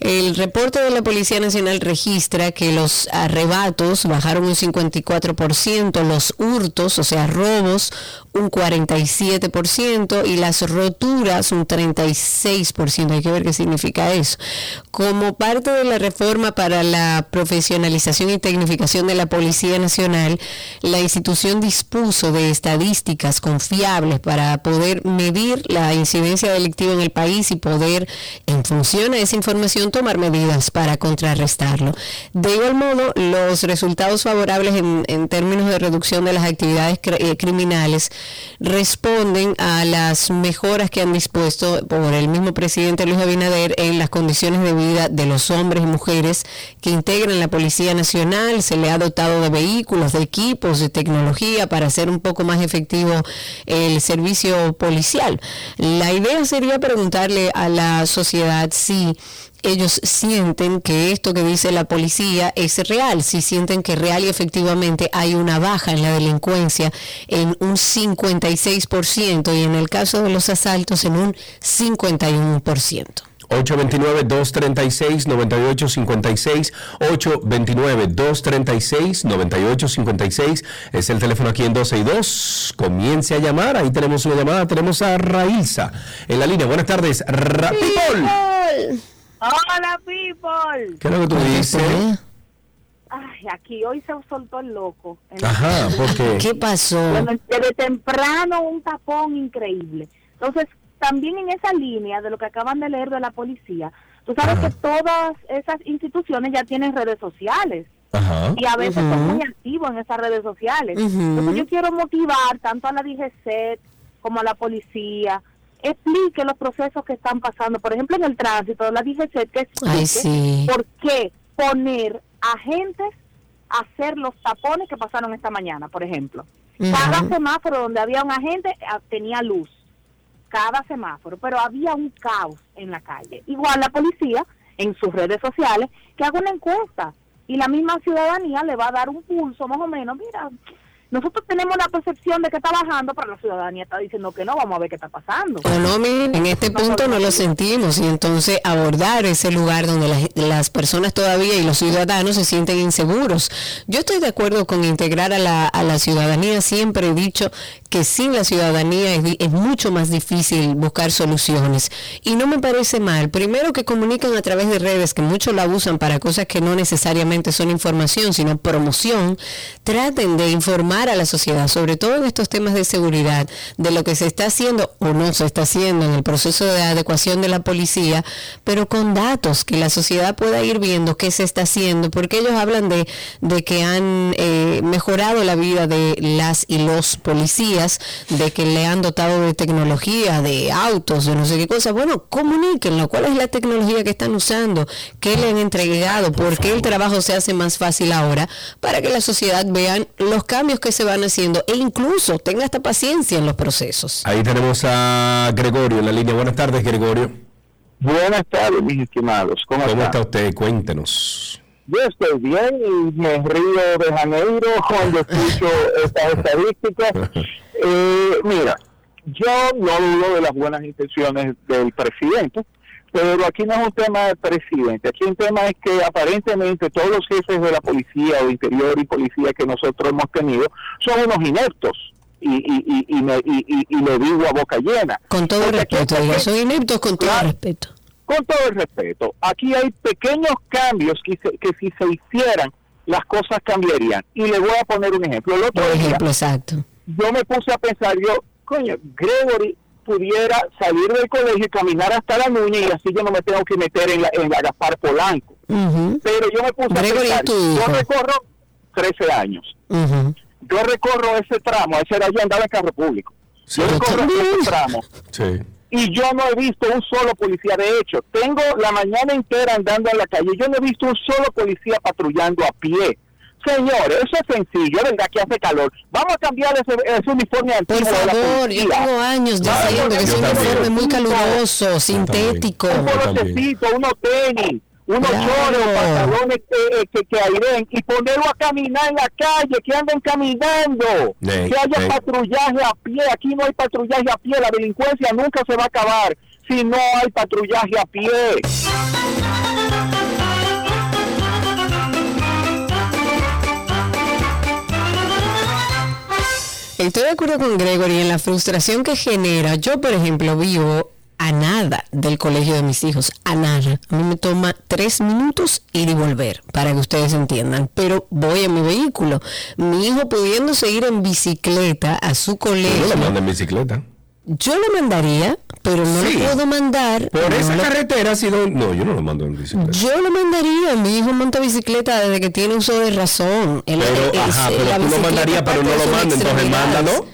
El reporte de la Policía Nacional registra que los arrebatos bajaron un 54%, los hurtos, o sea, robos, un 47% y las roturas un 36%. Hay que ver qué significa eso. Como parte de la reforma para la profesionalización y tecnificación de la Policía Nacional, la institución dispuso de estadísticas confiables para poder medir la incidencia delictiva en el país y poder, en función a esa información, tomar medidas para contrarrestarlo. De igual modo, los resultados favorables en, en términos de reducción de las actividades eh, criminales responden a las mejoras que han dispuesto por el mismo presidente Luis Abinader en las condiciones de vida de los hombres y mujeres que integran la Policía Nacional. Se le ha dotado de vehículos, de equipos, de tecnología para hacer un poco más efectivo el servicio policial. La idea sería preguntarle a la sociedad si ellos sienten que esto que dice la policía es real, si sienten que real y efectivamente hay una baja en la delincuencia en un 56% y en el caso de los asaltos en un 51%. 829-236-9856, 829-236-9856 es el teléfono aquí en 12 y 2. Comience a llamar, ahí tenemos una llamada, tenemos a Raíza en la línea. Buenas tardes, Ra People. Hola, people. ¿Qué es lo que tú dices? Ay, aquí hoy se soltó el loco. Ajá, ¿por qué? ¿Qué pasó? Bueno, desde temprano un tapón increíble. Entonces, también en esa línea de lo que acaban de leer de la policía, tú sabes que todas esas instituciones ya tienen redes sociales. Ajá. Y a veces son muy activos en esas redes sociales. Ujú. Entonces yo quiero motivar tanto a la DGCET como a la policía, explique los procesos que están pasando. Por ejemplo, en el tránsito, la DGCET que explique Ay, sí. por qué poner agentes a hacer los tapones que pasaron esta mañana, por ejemplo. Cada semáforo donde había un agente ah, tenía luz, cada semáforo, pero había un caos en la calle. Igual la policía en sus redes sociales que haga una encuesta y la misma ciudadanía le va a dar un pulso más o menos, mira, nosotros tenemos la percepción de que está bajando, pero la ciudadanía está diciendo que no, vamos a ver qué está pasando. O no, miren, en este punto no lo sentimos y entonces abordar ese lugar donde las, las personas todavía y los ciudadanos se sienten inseguros. Yo estoy de acuerdo con integrar a la, a la ciudadanía. Siempre he dicho que sin la ciudadanía es, es mucho más difícil buscar soluciones. Y no me parece mal. Primero que comunican a través de redes, que muchos la usan para cosas que no necesariamente son información, sino promoción. Traten de informar a la sociedad, sobre todo en estos temas de seguridad, de lo que se está haciendo o no se está haciendo en el proceso de adecuación de la policía, pero con datos que la sociedad pueda ir viendo qué se está haciendo, porque ellos hablan de, de que han eh, mejorado la vida de las y los policías, de que le han dotado de tecnología, de autos, de no sé qué cosa. Bueno, comuníquenlo, cuál es la tecnología que están usando, qué le han entregado, por qué el trabajo se hace más fácil ahora, para que la sociedad vean los cambios que se van haciendo e incluso tenga esta paciencia en los procesos. Ahí tenemos a Gregorio en la línea. Buenas tardes, Gregorio. Buenas tardes, mis estimados. ¿Cómo, ¿Cómo está usted? Cuéntenos. Yo estoy bien y me río de Janeiro cuando escucho estas estadísticas. Eh, mira, yo no dudo de las buenas intenciones del presidente, pero aquí no es un tema de presidente. Aquí un tema es que aparentemente todos los jefes de la policía o interior y policía que nosotros hemos tenido son unos ineptos. Y, y, y, y, me- y- y- lo digo a boca llena. Con todo Porque respeto, son ineptos con todo Claro. respeto. con todo el respeto, aquí hay pequeños cambios que, se- que si se hicieran, las cosas cambiarían. Y le voy a poner un ejemplo. El otro Por día, ejemplo, exacto. yo me puse a pensar, yo, coño, Gregory pudiera salir del colegio y caminar hasta la Nuña y así yo no me tengo que meter en la, en la Gaspar Polanco. Pero yo me puse Gregory, a ¿y tu pensar, yo recorro 13 años. Yo recorro ese tramo, ese era yo andaba en carro público. Sí. Yo recorro también. ese tramo Sí. y yo no he visto un solo policía. De hecho, tengo la mañana entera andando en la calle. Yo no he visto un solo policía patrullando a pie. Señores, eso es sencillo, es verdad que hace calor. Vamos a cambiar ese, ese uniforme Por antiguo de la favor, yo tengo años diciendo que es un uniforme muy caluroso, sintético. Un bolotecito, unos tenis, unos Claro. chores o pantalones que, que, que airen y ponerlo a caminar en la calle, que anden caminando, que haya patrullaje a pie. Aquí no hay patrullaje a pie, la delincuencia nunca se va a acabar si no hay patrullaje a pie. Estoy de acuerdo con Gregory en la frustración que genera. Yo, por ejemplo, vivo a nada del colegio de mis hijos, a nada. A mí me toma tres minutos ir y volver, para que ustedes entiendan. Pero voy en mi vehículo. Mi hijo pudiéndose ir en bicicleta a su colegio. lo manda en bicicleta. Yo lo mandaría, pero no Sí. lo puedo mandar. Por no esa lo- carretera ha sido... No, yo no lo mando en bicicleta. Yo lo mandaría, mi hijo monta bicicleta desde que tiene uso de razón. Pero, él- ajá, él- pero tú lo mandarías, pero no lo sus manda, entonces mándalo.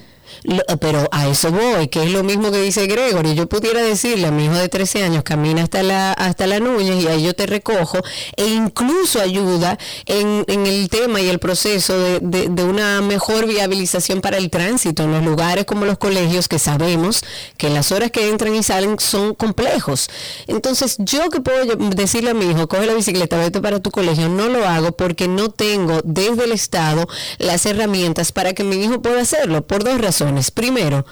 Lo- pero a eso voy, que es lo mismo que dice Gregory. Yo pudiera decirle a mi hijo de 13 años, camina hasta la hasta la Núñez y ahí yo te recojo, e incluso ayuda en, en el tema y el proceso de, de- de una mejor viabilización para el tránsito en los lugares como los colegios, que sabemos que las horas que entran y salen son complejos. Entonces, yo que puedo decirle a mi hijo, coge la bicicleta, vete para tu colegio, no lo hago porque no tengo desde el Estado las herramientas para que mi hijo pueda hacerlo, por dos razones. Primero,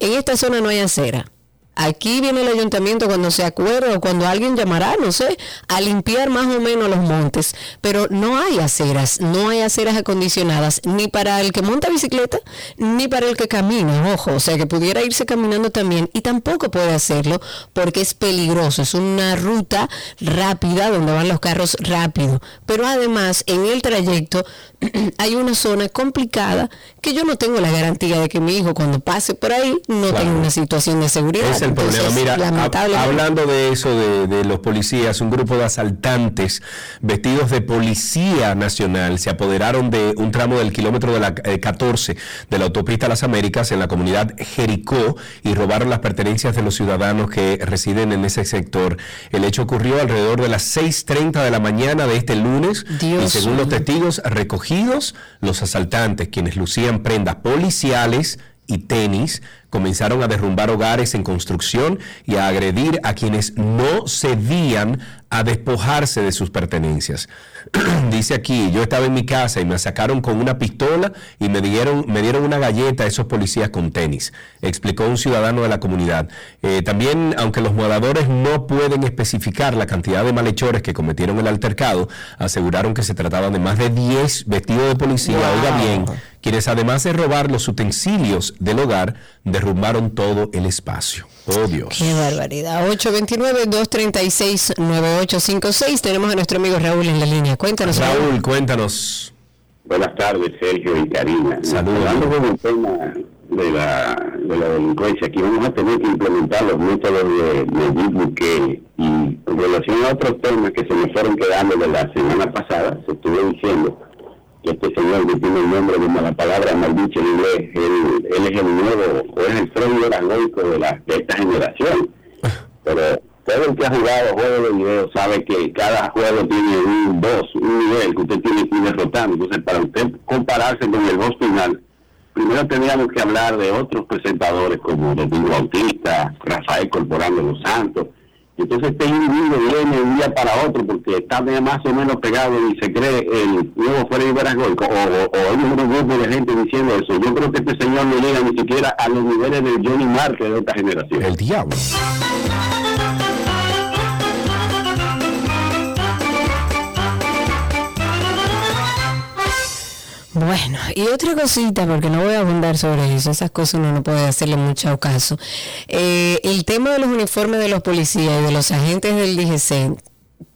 en esta zona no hay acera. Aquí viene el ayuntamiento cuando se acuerda o cuando alguien llamará, no sé, a limpiar más o menos los montes, pero no hay aceras, no hay aceras acondicionadas ni para el que monta bicicleta ni para el que camina, ojo, o sea que pudiera irse caminando también y tampoco puede hacerlo porque es peligroso, es una ruta rápida donde van los carros rápido, pero además en el trayecto hay una zona complicada que yo no tengo la garantía de que mi hijo cuando pase por ahí no Claro. tenga una situación de seguridad. Es el Entonces, problema. Mira, hablando de eso, de, de los policías, un grupo de asaltantes vestidos de policía nacional se apoderaron de un tramo del kilómetro de la eh, 14 de la autopista Las Américas en la comunidad Jericó y robaron las pertenencias de los ciudadanos que residen en ese sector. El hecho ocurrió alrededor de las 6.30 de la mañana de este lunes y Dios según los testigos los asaltantes, quienes lucían prendas policiales y tenis, comenzaron a derrumbar hogares en construcción y a agredir a quienes no cedían a despojarse de sus pertenencias. Dice aquí, yo estaba en mi casa y me sacaron con una pistola y me dieron, me dieron una galleta a esos policías con tenis, explicó un ciudadano de la comunidad. Eh, también, aunque los moradores no pueden especificar la cantidad de malhechores que cometieron el altercado, aseguraron que se trataba de más de 10 vestidos de policía, oiga bien, quienes además de robar los utensilios del hogar, derrumbaron todo el espacio. Oh Dios. Qué barbaridad. 829-236-9856. Tenemos a nuestro amigo Raúl en la línea. Cuéntanos, Raúl. Raúl, cuéntanos. Buenas tardes, Sergio y Karina. Saludos. Hablando con el tema de la, de la delincuencia, aquí vamos a tener que implementar los métodos de Nayib Bukele. Y en relación a otros temas que se me fueron quedando de la semana pasada, se estuvo diciendo que este señor que tiene el nombre de la palabra maldicho en inglés, él, él es el nuevo, o es el Freddy Eragoico de, la, de esta generación. Pero todo el que ha jugado juegos de video sabe que cada juego tiene un boss, un nivel que usted tiene que ir derrotando. Entonces, para usted compararse con el boss final, primero tendríamos que hablar de otros presentadores como Domingo Bautista, Rafael Corporán de los Santos. Entonces este individuo viene de un día para otro porque está más o menos pegado y se cree el nuevo Freddy Verasgoico o, o, o hay un grupo de gente diciendo eso. Yo creo que este señor no llega ni siquiera a los niveles de Johnny Marte de esta generación. El diablo. Bueno, y otra cosita, porque no voy a abundar sobre eso, esas cosas uno no puede hacerle mucho caso. Eh, el tema de los uniformes de los policías y de los agentes del DGC.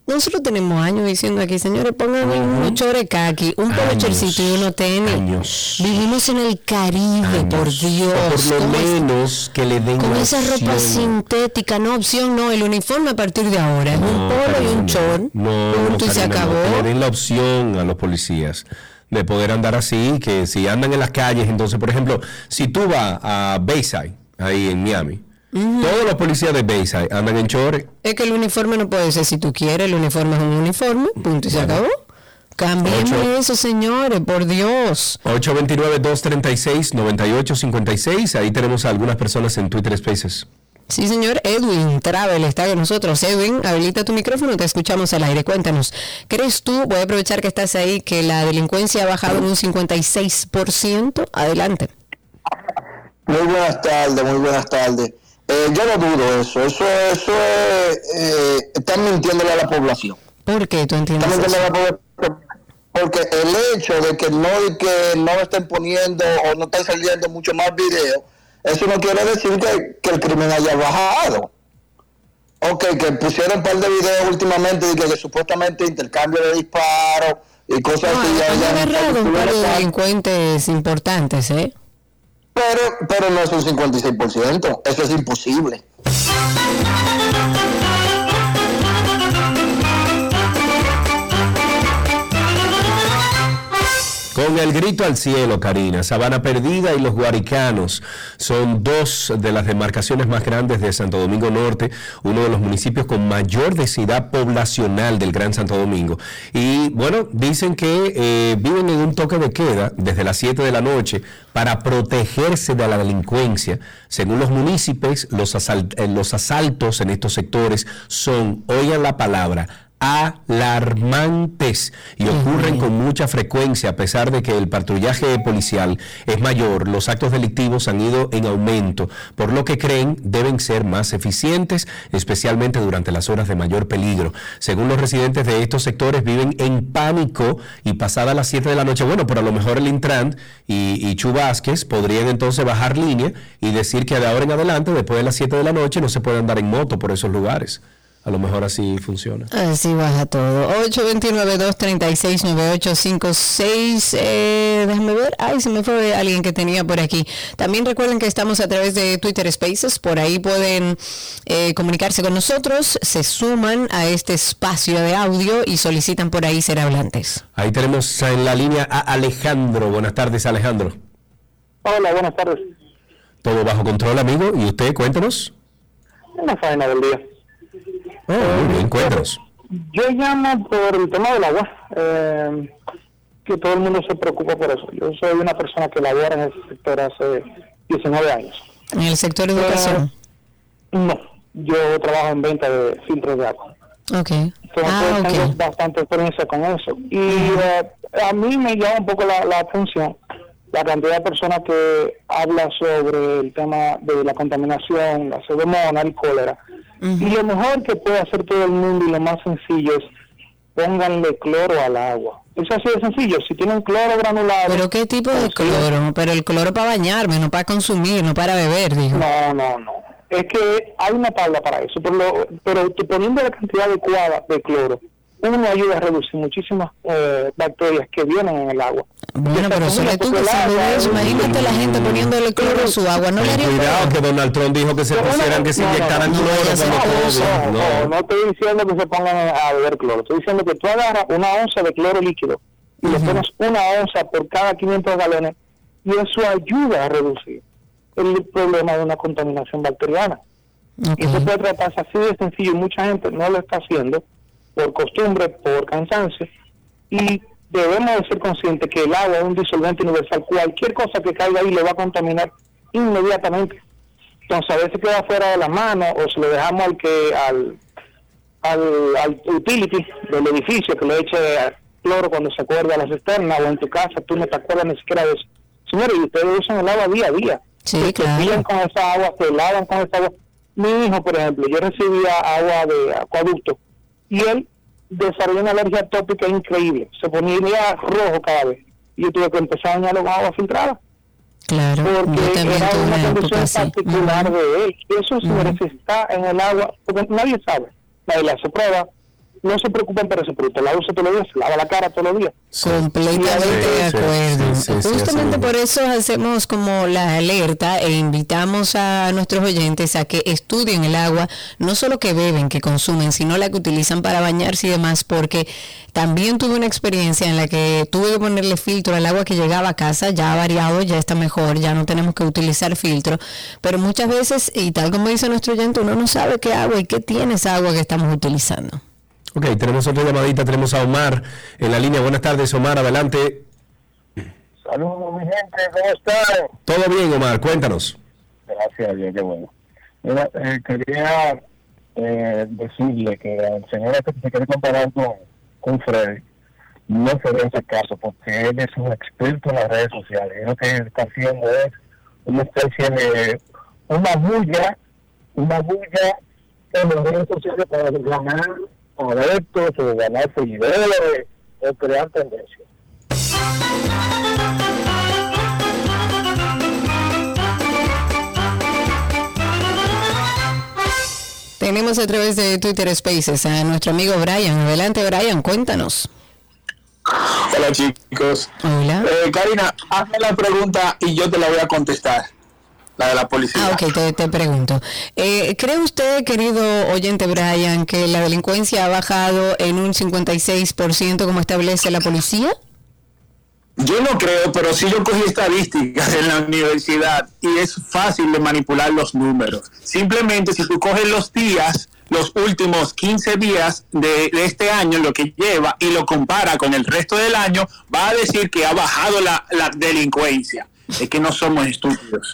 Nosotros tenemos años diciendo aquí, señores, pongan unos chores kaki, un polochercito y uno tenis. Años. Vivimos en el Caribe, por Dios. O por lo ¿Cómo es- menos que le den con esa ropa sintética, no opción, no, el uniforme a partir de ahora es un No, polo y un short, No, punto y se Karina, no, acabó. que le den la opción a los policías de poder andar así, que si andan en las calles, entonces, por ejemplo, si tú vas a Bayside, ahí en Miami, todos los policías de Bayside andan en chores. Es que el uniforme no puede ser si tú quieres, el uniforme es un uniforme, punto y se acabó. Cambiemos eso, señores, por Dios. 829-236-9856, ahí tenemos a algunas personas en Twitter Spaces. Sí, señor. Edwin Travel está con nosotros. Edwin, habilita tu micrófono, te escuchamos al aire. Cuéntanos, ¿crees tú, voy a aprovechar que estás ahí, que la delincuencia ha bajado en un 56%? Adelante. Muy buenas tardes, muy buenas tardes. Eh, yo no dudo eso. Eso, eso es. Eh, están mintiéndole a la población. ¿Por qué tú entiendes Están mintiendo eso? a la población. Porque el hecho de que no, que no estén poniendo o no están saliendo mucho más videos, eso no quiere decir que, que el crimen haya bajado. Ok, que pusieron un par de videos últimamente de que, que supuestamente intercambio de disparos y cosas No, así. ya- han ya- agarrado un par de delincuentes importantes, ¿eh? Pero, pero no es un 56%, eso es imposible. Con el grito al cielo, Karina, Sabana Perdida y los Guaricanos son dos de las demarcaciones más grandes de Santo Domingo Norte, uno de los municipios con mayor densidad poblacional del Gran Santo Domingo. Y bueno, dicen que eh, viven en un toque de queda desde las 7 de la noche para protegerse de la delincuencia. Según los municipios, los, eh, los asaltos en estos sectores son, oigan la palabra, alarmantes y ocurren con mucha frecuencia a pesar de que el patrullaje policial es mayor, los actos delictivos han ido en aumento, por lo que creen deben ser más eficientes, especialmente durante las horas de mayor peligro. Según los residentes de estos sectores viven en pánico y pasada las 7 de la noche, bueno, pero a lo mejor el Intran y, y Chu Vázquez podrían entonces bajar línea y decir que de ahora en adelante, después de las 7 de la noche, no se puede andar en moto por esos lugares. A lo mejor así funciona. Así baja todo. 829-236-9856. Eh, déjame ver. Ay, se me fue alguien que tenía por aquí. También recuerden que estamos a través de Twitter Spaces. Por ahí pueden eh, comunicarse con nosotros. Se suman a este espacio de audio y solicitan por ahí ser hablantes. Ahí tenemos en la línea a Alejandro. Buenas tardes, Alejandro. Hola, buenas tardes. Todo bajo control, amigo. ¿Y usted, cuéntanos? Una faena del día. Oh, muy bien, cuéntanos. Yo llamo por el tema del agua, eh, que todo el mundo se preocupa por eso. Yo soy una persona que labora en ese sector hace 19 años. En el sector de educación. No, yo trabajo en venta de filtros de agua. Ok. Entonces Ah, tengo ok. bastante experiencia con eso. Y eh, a mí me llama un poco la, la atención la cantidad de personas que habla sobre el tema de la contaminación, la pseudomonas, el cólera. Y lo mejor que puede hacer todo el mundo y lo más sencillo es pónganle cloro al agua. Es así de sencillo. Si tienen cloro granulado... ¿Pero qué tipo de cloro? Pero el cloro para bañarme, no para consumir, no para beber, dijo. No, no, no. Es que hay una tabla para eso, pero, lo- pero poniendo la cantidad adecuada de cloro, uno ayuda a reducir muchísimas eh, bacterias que vienen en el agua. Bueno, pero solo tú que sabes de eso. Imagínate la gente poniéndole cloro a su agua. No le haría Cuidado que Donald Trump dijo que se pusieran, que se inyectaran cloro no, cuando no, todo. no, no, no estoy diciendo que se pongan a beber cloro. Estoy diciendo que tú agarras una onza de cloro líquido y le pones una onza por cada 500 galones y eso ayuda a reducir el problema de una contaminación bacteriana. Y eso puede tratarse así de sencillo y mucha gente no lo está haciendo por costumbre, por cansancio y debemos de ser conscientes que el agua es un disolvente universal. Cualquier cosa que caiga ahí le va a contaminar inmediatamente. Entonces a veces queda fuera de la mano o se lo dejamos al que al, al, al utility del edificio que le eche cloro cuando se acuerda a la cisterna o en tu casa tú no te acuerdas ni siquiera de eso. Señores, y ustedes usan el agua día a día. Sí, se claro. con esa agua, se lavan con esa agua. Mi hijo, por ejemplo, yo recibía agua de acueducto y él desarrolló una alergia atópica increíble. Se ponía rojo cada vez. Y yo tuve que empezar a con agua filtrada. Claro, Porque era una condición particular de él. Eso, señores, está en el agua, porque nadie sabe. Nadie le hace prueba. No se preocupen por ese producto. La usa todos los días, lava la cara todos los días. Completamente de acuerdo. sí, sí, sí, Justamente por eso hacemos como la alerta e invitamos a nuestros oyentes a que estudien el agua, no solo que beben, que consumen, sino la que utilizan para bañarse y demás, porque también tuve una experiencia en la que tuve que ponerle filtro al agua que llegaba a casa, ya ha variado, ya está mejor, ya no tenemos que utilizar filtro, pero muchas veces, y tal como dice nuestro oyente, uno no sabe qué agua y qué tiene esa agua que estamos utilizando. Ok, tenemos otra llamadita, tenemos a Omar en la línea. Buenas tardes, Omar, adelante. Saludos, mi gente, ¿cómo están? Todo bien, Omar, cuéntanos. Gracias Dios, qué bueno. Mira, eh, quería eh, decirle que al señor este que se quiere comparar con, con Freddy, no se ve ese caso, porque él es un experto en las redes sociales. Y lo que está haciendo es una especie de una bulla, una bulla en las redes sociales para ganar adeptos o ganar seguidores o crear tendencias. Tenemos a través de Twitter Spaces a nuestro amigo Brian. Adelante, Brian, cuéntanos. Hola chicos. Hola. Eh, Karina, hazme la pregunta y yo te la voy a contestar. La de la policía. Ah, ok, te, te pregunto. Eh, ¿Cree usted, querido oyente Brian, que la delincuencia ha bajado en un 56% como establece la policía? Yo no creo, pero sí yo cogí estadísticas en la universidad y es fácil de manipular los números. Simplemente si tú coges los días, los últimos 15 días de, de este año, lo que lleva, y lo compara con el resto del año, va a decir que ha bajado la, la delincuencia. Es que no somos estúpidos.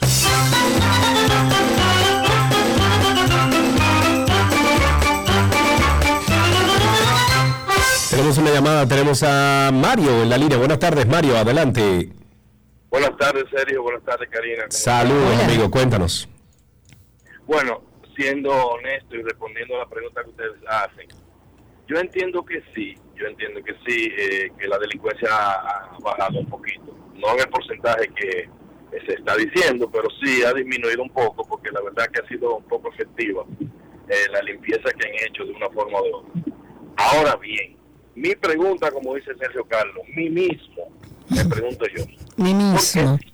Tenemos una llamada, tenemos a Mario en la línea. Buenas tardes, Mario, adelante. Buenas tardes, Sergio. Buenas tardes, Karina. Saludos, amigo, cuéntanos. Bueno, siendo honesto y respondiendo a la pregunta que ustedes hacen, yo entiendo que sí, yo entiendo que sí, eh, que la delincuencia ha, ha bajado un poquito. No en el porcentaje que se está diciendo, pero sí ha disminuido un poco, porque la verdad que ha sido un poco efectiva eh, la limpieza que han hecho de una forma u otra. Ahora bien, mi pregunta, como dice Sergio Carlos, mí mismo, me pregunto yo, Mi mismo. siempre,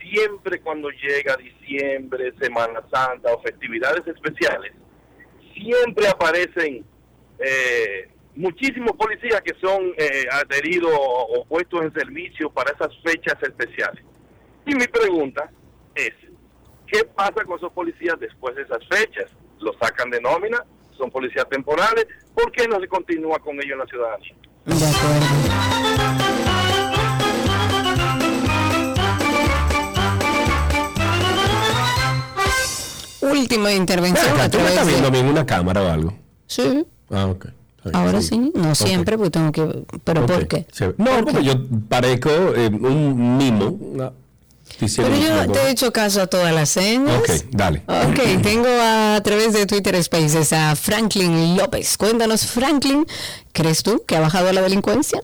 siempre cuando llega diciembre, Semana Santa o festividades especiales, siempre aparecen eh, muchísimos policías que son eh, adheridos o puestos en servicio para esas fechas especiales. Y mi pregunta es, ¿qué pasa con esos policías después de esas fechas? ¿Los sacan de nómina? ¿Son policías temporales? ¿Por qué no se continúa con ellos en la ciudadanía? Última intervención. Ven acá, a ¿Tú me estás de- viendo a mí en una cámara o algo? Sí. Ah, ok. Ahora sí, no siempre, porque tengo que... ¿Pero por Ok, qué? No, porque yo parezco eh, un mimo. Pero yo te he hecho caso a todas las señas. Ok, dale. Ok, tengo a, través de Twitter Spaces a Franklin López. Cuéntanos, Franklin, ¿crees tú que ha bajado la delincuencia?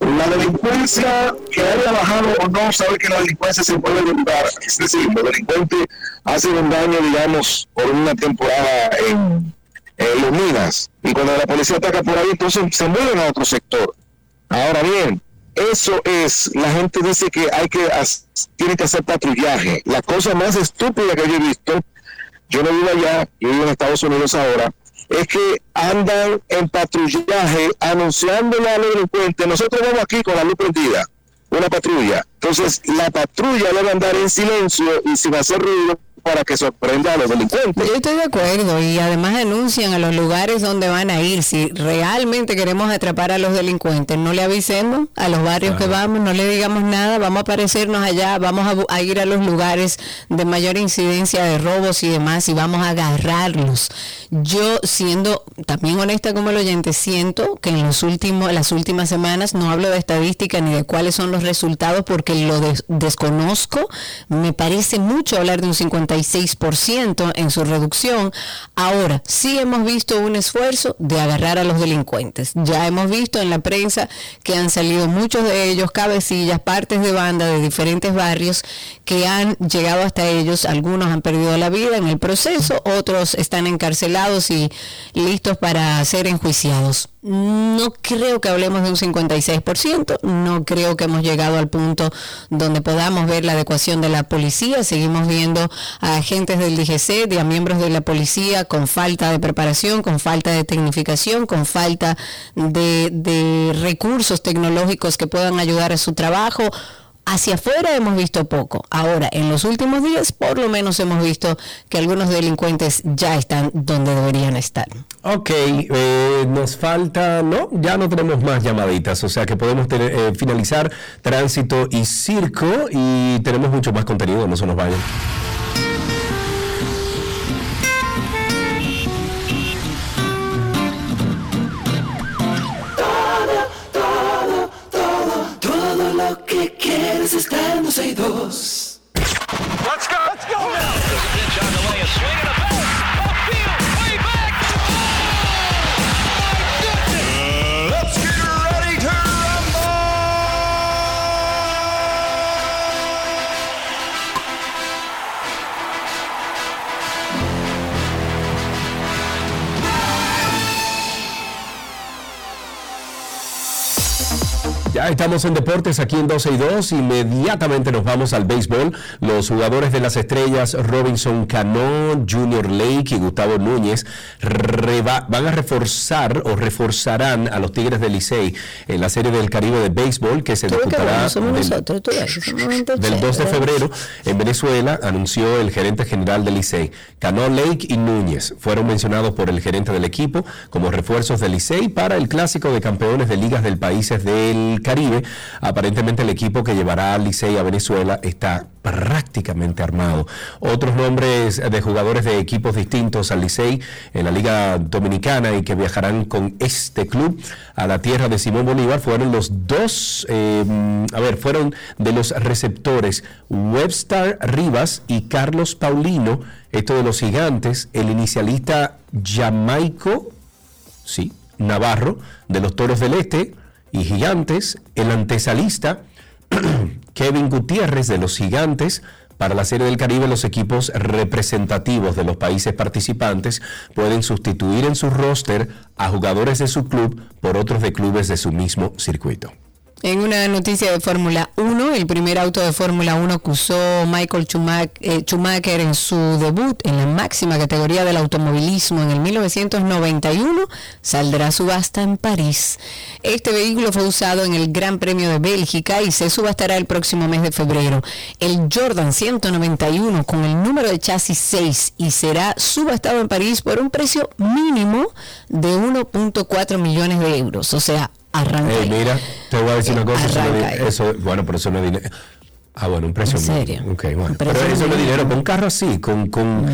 La delincuencia, que haya bajado o no, sabe que la delincuencia se puede evitar. Es decir, los delincuentes hacen un daño, digamos, por una temporada en, en los minas. Y cuando la policía ataca por ahí, entonces se mueven a otro sector. Ahora bien, eso es, la gente dice que hay que, tiene que hacer patrullaje. La cosa más estúpida que yo he visto, yo no vivo allá, yo vivo en Estados Unidos ahora, es que andan en patrullaje anunciándole a los delincuentes, nosotros vamos aquí con la luz prendida, una patrulla. Entonces, la patrulla debe andar en silencio y sin hacer ruido para que sorprenda a los delincuentes. Yo estoy de acuerdo y además anuncian a los lugares donde van a ir. Si realmente queremos atrapar a los delincuentes, no le avisemos a los barrios que vamos, no le digamos nada, vamos a aparecernos allá, vamos a, ir a los lugares de mayor incidencia de robos y demás y vamos a agarrarlos. Yo siendo también honesta como el oyente, siento que en los últimos, las últimas semanas no hablo de estadística ni de cuáles son los resultados porque lo des- desconozco. Me parece mucho hablar de un 56% en su reducción. Ahora, sí hemos visto un esfuerzo de agarrar a los delincuentes. Ya hemos visto en la prensa que han salido muchos de ellos, cabecillas, partes de banda de diferentes barrios que han llegado hasta ellos. Algunos han perdido la vida en el proceso, otros están encarcelados y listos para ser enjuiciados. No creo que hablemos de un 56%, no creo que hemos llegado al punto donde podamos ver la adecuación de la policía. Seguimos viendo a agentes del DGC, y a miembros de la policía con falta de preparación, con falta de tecnificación, con falta de, de recursos tecnológicos que puedan ayudar a su trabajo. Hacia afuera hemos visto poco. Ahora, en los últimos días, por lo menos hemos visto que algunos delincuentes ya están donde deberían estar. Ok, eh, nos falta, no, ya no tenemos más llamaditas, o sea que podemos tener, eh, finalizar tránsito y circo y tenemos mucho más contenido, no se nos vayan. This is Clan Let's go! Let's go now! Pitch on the way, a swing and a. Ya estamos en deportes aquí en 12 y 2. Inmediatamente nos vamos al béisbol. Los jugadores de las estrellas Robinson Cano, Junior Lake y Gustavo Núñez van a reforzar o reforzarán a los Tigres del Licey en la Serie del Caribe de béisbol que se disputará bueno del- nosotros, tú ves, somos gente del 2 de febrero en Venezuela, anunció el gerente general del Licey. Cano Lake y Núñez fueron mencionados por el gerente del equipo como refuerzos del Licey para el clásico de campeones de ligas del países del Caribe. Aparentemente el equipo que llevará al Licey a Venezuela está prácticamente armado. Otros nombres de jugadores de equipos distintos al Licey en la Liga Dominicana y que viajarán con este club a la tierra de Simón Bolívar fueron los dos, eh, a ver, fueron de los receptores Webster Rivas y Carlos Paulino, esto de los gigantes, el inicialista Jamaico, sí, Navarro, de los Toros del Este y Gigantes, el antesalista Kevin Gutiérrez de los Gigantes. Para la Serie del Caribe, los equipos representativos de los países participantes pueden sustituir en su roster a jugadores de su club por otros de clubes de su mismo circuito. En una noticia de Fórmula 1, el primer auto de Fórmula 1 que usó Michael Schumacher, eh, Schumacher en su debut en la máxima categoría del automovilismo en el 1991 saldrá a subasta en París. Este vehículo fue usado en el Gran Premio de Bélgica y se subastará el próximo mes de febrero. El Jordan 191 con el número de chasis 6 y será subastado en París por un precio mínimo de 1.4 millones de euros. O sea, arranca. Ahí. mira, te voy a decir una cosa. Eso, no bueno, pero eso no es dinero. Ah, bueno, un precio ¿En serio? mínimo. Ok, bueno. Pero eso no es dinero. Con un carro así, con, con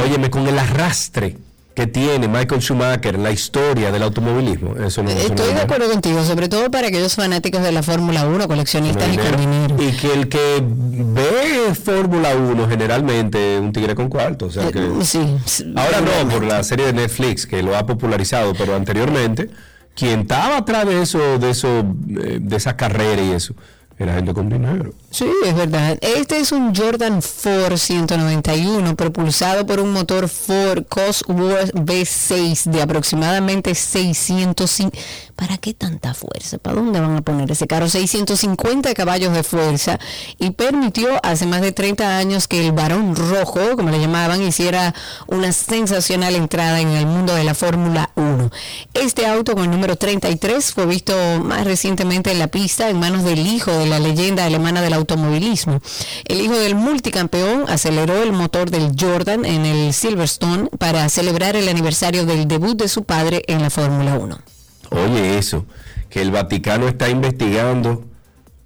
óyeme, con el arrastre que tiene Michael Schumacher la historia del automovilismo. Eso no, eso no Estoy de dinero. acuerdo contigo, sobre todo para aquellos fanáticos de la Fórmula 1, coleccionistas y con dinero. Y que el que ve Fórmula 1 generalmente es un tigre con cuarto. O sea que, Eh, Sí, sí, ahora no, por la serie de Netflix que lo ha popularizado, pero anteriormente, quien estaba atrás de eso, de eso, eh, de esa carrera y eso, era gente con dinero. Sí, es verdad. Este es un Jordan Ford 191 propulsado por un motor Ford Cosworth V6 de aproximadamente 605. ¿Para qué tanta fuerza? ¿Para dónde van a poner ese carro? 650 caballos de fuerza y permitió hace más de 30 años que el varón rojo, como le llamaban, hiciera una sensacional entrada en el mundo de la Fórmula 1. Este auto con el número 33 fue visto más recientemente en la pista en manos del hijo de la leyenda alemana del automovilismo. El hijo del multicampeón aceleró el motor del Jordan en el Silverstone para celebrar el aniversario del debut de su padre en la Fórmula 1. Oye, eso, que el Vaticano está investigando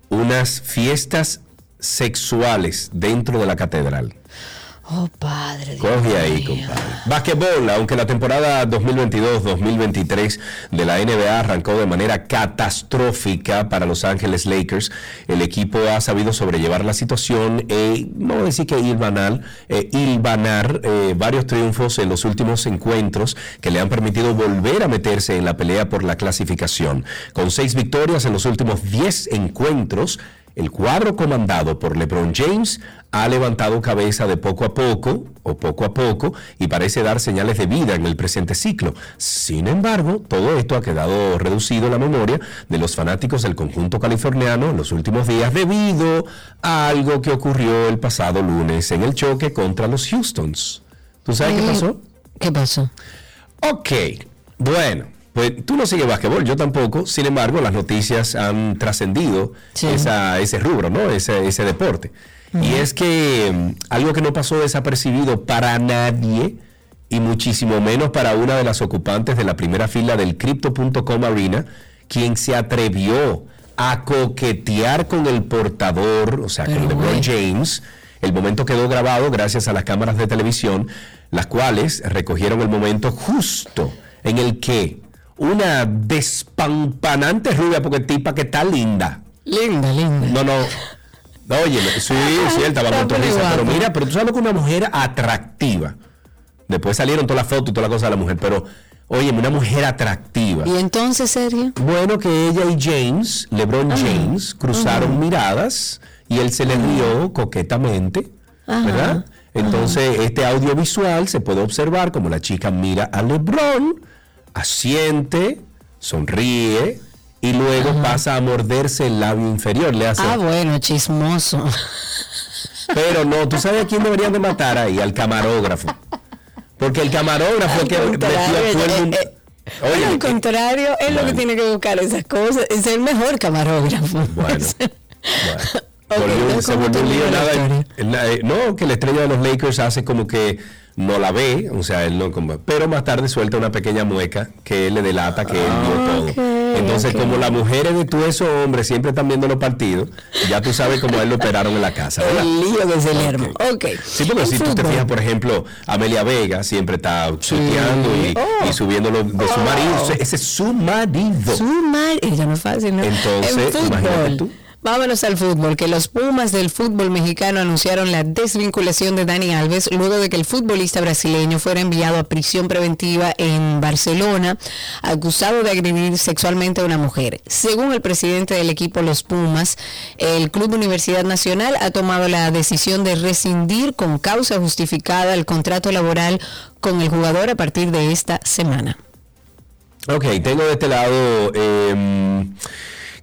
unas fiestas sexuales dentro de la catedral. Oh, padre. Dios Coge ahí, mío. compadre. Basquetbol, aunque la temporada 2022-2023 de la NBA arrancó de manera catastrófica para Los Ángeles Lakers, el equipo ha sabido sobrellevar la situación e, no voy a decir que hilvanar, eh, hilvanar eh, varios triunfos en los últimos encuentros que le han permitido volver a meterse en la pelea por la clasificación. Con seis victorias en los últimos 10 encuentros, el cuadro comandado por LeBron James ha levantado cabeza de poco a poco, o poco a poco, y parece dar señales de vida en el presente ciclo. Sin embargo, todo esto ha quedado reducido en la memoria de los fanáticos del conjunto californiano en los últimos días debido a algo que ocurrió el pasado lunes en el choque contra los Houstons. ¿Tú sabes qué Mm, pasó? ¿Qué pasó? Ok, bueno, pues tú no sigues basquetbol, yo tampoco. Sin embargo, las noticias han trascendido ese rubro, ¿no? Ese, ese deporte. Y es que mm, algo que no pasó desapercibido para nadie, y muchísimo menos para una de las ocupantes de la primera fila del Crypto.com Arena, quien se atrevió a coquetear con el portador, o sea, con Pero LeBron bueno. James. El momento quedó grabado gracias a las cámaras de televisión, las cuales recogieron el momento justo en el que una despampanante rubia, porque tipa que está linda. Linda, linda. No, no. Oye, sí, sí, él estaba pero mira, pero tú sabes que una mujer atractiva. Después salieron todas las fotos y toda la cosa de la mujer, pero oye, una mujer atractiva. Y entonces, Sergio. Bueno, que ella y James, LeBron Ajá. James, cruzaron Ajá. miradas y él se le rió coquetamente, Ajá. ¿verdad? Entonces, este audiovisual se puede observar como la chica mira a LeBron, asiente, sonríe y luego pasa a morderse el labio inferior. Le hace, Ah, bueno, chismoso. pero no, ¿tú sabes a quién deberían de matar ahí? Al camarógrafo. Porque el camarógrafo Al que metió a el eh, eh, Bueno, al contrario, es lo que bueno. tiene que buscar esas cosas, es el mejor camarógrafo. Bueno, Volvió- entonces, se ¿cómo volvió un lío, nada, eh, no, que la estrella de los Lakers hace como que no la ve, o sea, él no como, pero más tarde suelta una pequeña mueca que él le delata que él vio todo. Entonces, como las mujeres de todos esos hombres siempre están viendo los partidos, ya tú sabes cómo a él lo operaron en la casa. ¿verdad? El lío que se le armó. Ok. Sí, porque El si tú te fútbol. fijas, por ejemplo, Amelia Vega siempre está tuiteando y, Oh. y subiendo lo de su marido. Ese- Ese es su marido. Su mar- ella no es fácil, ¿no? Entonces, En fútbol, imagínate tú. Vámonos al fútbol, que los Pumas del fútbol mexicano anunciaron la desvinculación de Dani Alves luego de que el futbolista brasileño fuera enviado a prisión preventiva en Barcelona, acusado de agredir sexualmente a una mujer. Según el presidente del equipo Los Pumas, el Club Universidad Nacional ha tomado la decisión de rescindir con causa justificada el contrato laboral con el jugador a partir de esta semana. Ok, tengo de este lado em,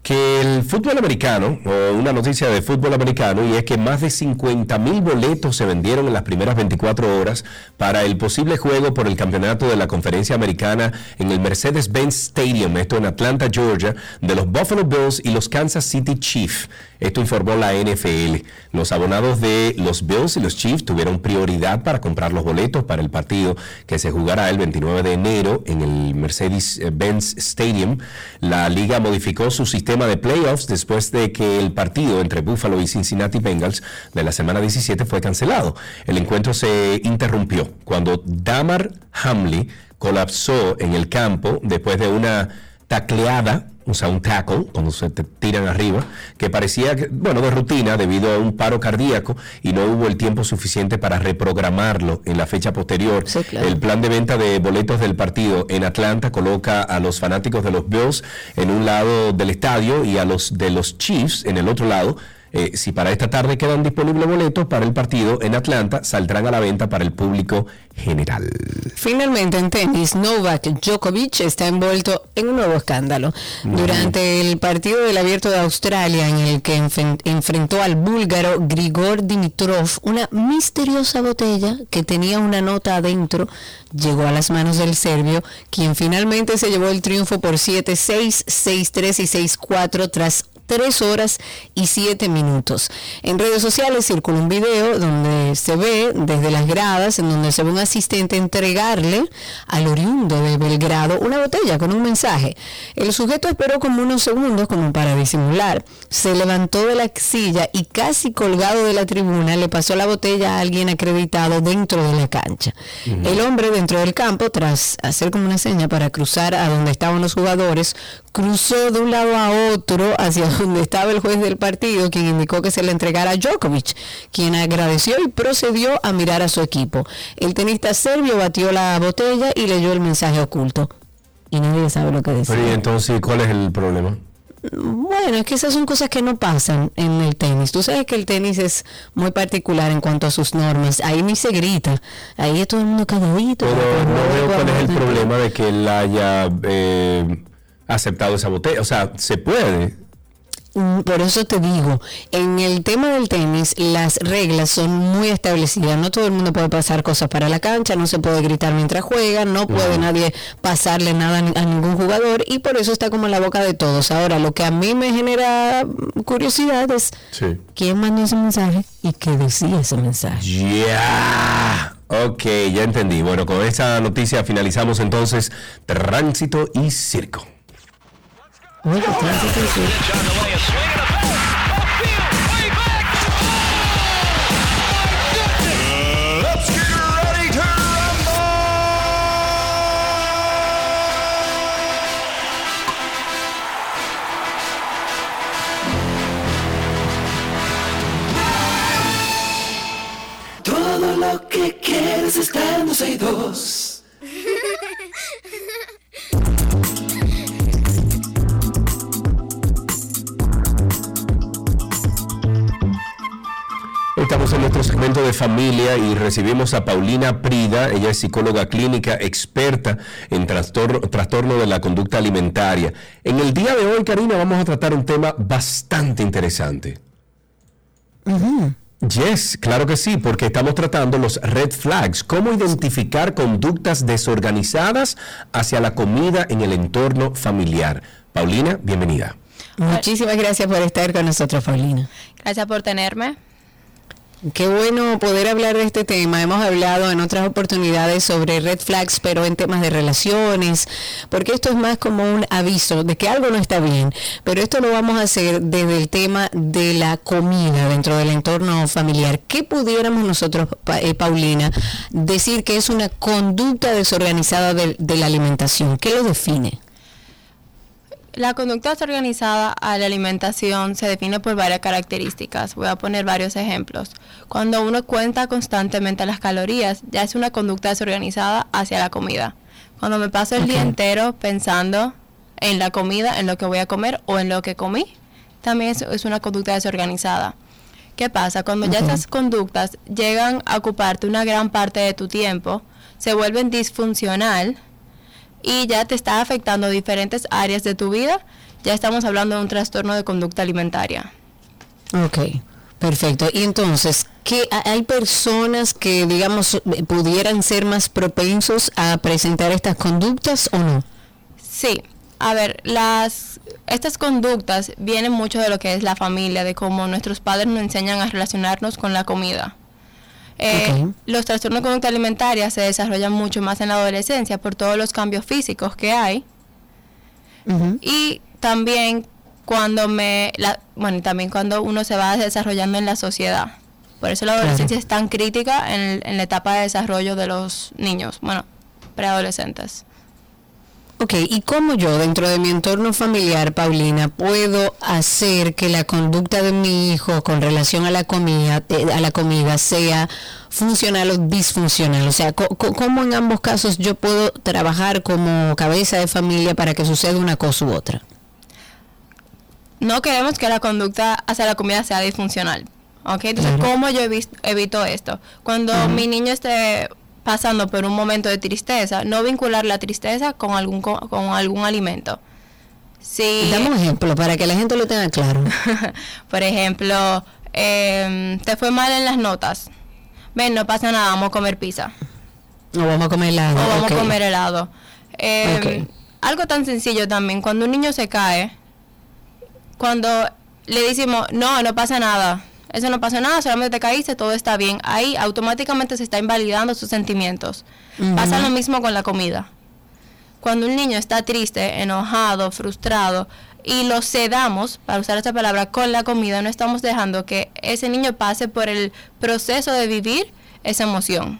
que el fútbol americano, o una noticia de fútbol americano, y es que más de 50 mil boletos se vendieron en las primeras 24 horas para el posible juego por el campeonato de la conferencia americana en el Mercedes-Benz Stadium, esto en Atlanta, Georgia, de los Buffalo Bills y los Kansas City Chiefs. Esto informó la NFL. Los abonados de los Bills y los Chiefs tuvieron prioridad para comprar los boletos para el partido que se jugará el 29 de enero en el Mercedes-Benz Stadium. La liga modificó su sistema de playoffs después de que el partido entre Buffalo y Cincinnati Bengals de la semana 17 fue cancelado. El encuentro se interrumpió cuando Damar Hamley colapsó en el campo después de una tacleada, o sea, un tackle, cuando se te tiran arriba, que parecía, que, bueno, de rutina debido a un paro cardíaco y no hubo el tiempo suficiente para reprogramarlo en la fecha posterior. claro. El plan de venta de boletos del partido en Atlanta coloca a los fanáticos de los Bills en un lado del estadio y a los de los Chiefs en el otro lado. Eh, si para esta tarde quedan disponibles boletos para el partido en Atlanta, saldrán a la venta para el público general. Finalmente en tenis, Novak Djokovic está envuelto en un nuevo escándalo. Durante el partido del Abierto de Australia en el que enfrentó al búlgaro Grigor Dimitrov, una misteriosa botella que tenía una nota adentro llegó a las manos del serbio, quien finalmente se llevó el triunfo por 7-6, 6-3 y 6-4 tras 3 horas y 7 minutos. En redes sociales circula un video donde se ve desde las gradas, en donde se ve un asistente entregarle al oriundo de Belgrado una botella con un mensaje. El sujeto esperó como unos segundos como para disimular. Se levantó de la silla y casi colgado de la tribuna le pasó la botella a alguien acreditado dentro de la cancha. El hombre dentro del campo, tras hacer como una seña para cruzar a donde estaban los jugadores, cruzó de un lado a otro hacia donde estaba el juez del partido, quien indicó que se le entregara a Djokovic, quien agradeció y procedió a mirar a su equipo. El tenista serbio batió la botella y leyó el mensaje oculto. Y nadie sabe lo que decía. Pero y entonces, ¿cuál es el problema? Bueno, es que esas son cosas que no pasan en el tenis. Tú sabes que el tenis es muy particular en cuanto a sus normas. Ahí ni se grita. Ahí es todo el mundo calladito. Pero no veo cuál es el problema de que él haya eh, aceptado esa botella. O sea, se puede. Mm, Por eso te digo, en el tema del tenis las reglas son muy establecidas. No todo el mundo puede pasar cosas para la cancha, no se puede gritar mientras juega, no puede nadie pasarle nada a ni- a ningún jugador y por eso está como en la boca de todos. Ahora, lo que a mí me genera mm, curiosidad es Sí. quién mandó ese mensaje y qué decía ese mensaje. Ya. Ok, ya entendí. Bueno, con esta noticia finalizamos entonces Tránsito y Circo. Or the Kansas City. Let's. Todo lo que quieres es Dando dos. nuestro segmento de familia y recibimos a Paulina Prida, ella es psicóloga clínica experta en trastorno, trastorno de la conducta alimentaria. En el día de hoy, Karina, vamos a tratar un tema bastante interesante. Yes, claro que sí, porque estamos tratando los red flags, cómo identificar conductas desorganizadas hacia la comida en el entorno familiar. Paulina, bienvenida. Muchísimas gracias por estar con nosotros, Paulina. Gracias por tenerme. Qué bueno poder hablar de este tema. Hemos hablado en otras oportunidades sobre red flags, pero en temas de relaciones, porque esto es más como un aviso de que algo no está bien. Pero esto lo vamos a hacer desde el tema de la comida dentro del entorno familiar. ¿Qué pudiéramos nosotros, eh, Paulina, decir que es una conducta desorganizada de, de la alimentación? ¿Qué lo define? La conducta desorganizada a la alimentación se define por varias características. Voy a poner varios ejemplos. Cuando uno cuenta constantemente las calorías, ya es una conducta desorganizada hacia la comida. Cuando me paso el día entero pensando en la comida, en lo que voy a comer o en lo que comí, también es, es una conducta desorganizada. ¿Qué pasa? Cuando ya Ujú. estas conductas llegan a ocuparte una gran parte de tu tiempo, se vuelven disfuncional y ya te está afectando diferentes áreas de tu vida, ya estamos hablando de un trastorno de conducta alimentaria. Ok, perfecto. Y entonces, ¿qué, ha- ¿hay personas que, digamos, pudieran ser más propensos a presentar estas conductas o no? Sí, a ver, las estas conductas vienen mucho de lo que es la familia, de cómo nuestros padres nos enseñan a relacionarnos con la comida. Eh, Los trastornos de conducta alimentaria se desarrollan mucho más en la adolescencia por todos los cambios físicos que hay. Y también cuando me la- bueno y también cuando uno se va desarrollando en la sociedad. Por eso la Claro. adolescencia es tan crítica en, en la etapa de desarrollo de los niños bueno preadolescentes Ok, ¿y cómo yo dentro de mi entorno familiar, Paulina, puedo hacer que la conducta de mi hijo con relación a la comida, eh, a la comida sea funcional o disfuncional? O sea, ¿cómo en ambos casos yo puedo trabajar como cabeza de familia para que suceda una cosa u otra? no queremos que la conducta hacia la comida sea disfuncional ¿ok? entonces cómo yo evito esto cuando mi niño esté pasando por un momento de tristeza no vincular la tristeza con algún co- con algún alimento si Dame un ejemplo para que la gente lo tenga claro. Por ejemplo, em, te fue mal en las notas. Ven, no pasa nada, vamos a comer pizza. O vamos a comer helado. O vamos a comer helado. Em. Algo tan sencillo también, cuando un niño se cae, cuando le decimos, no, no pasa nada, eso no pasa nada, solamente te caíste, todo está bien, ahí automáticamente se está invalidando sus sentimientos. Pasa lo mismo con la comida. Cuando un niño está triste, enojado, frustrado, y lo sedamos, para usar esta palabra, con la comida, no estamos dejando que ese niño pase por el proceso de vivir esa emoción.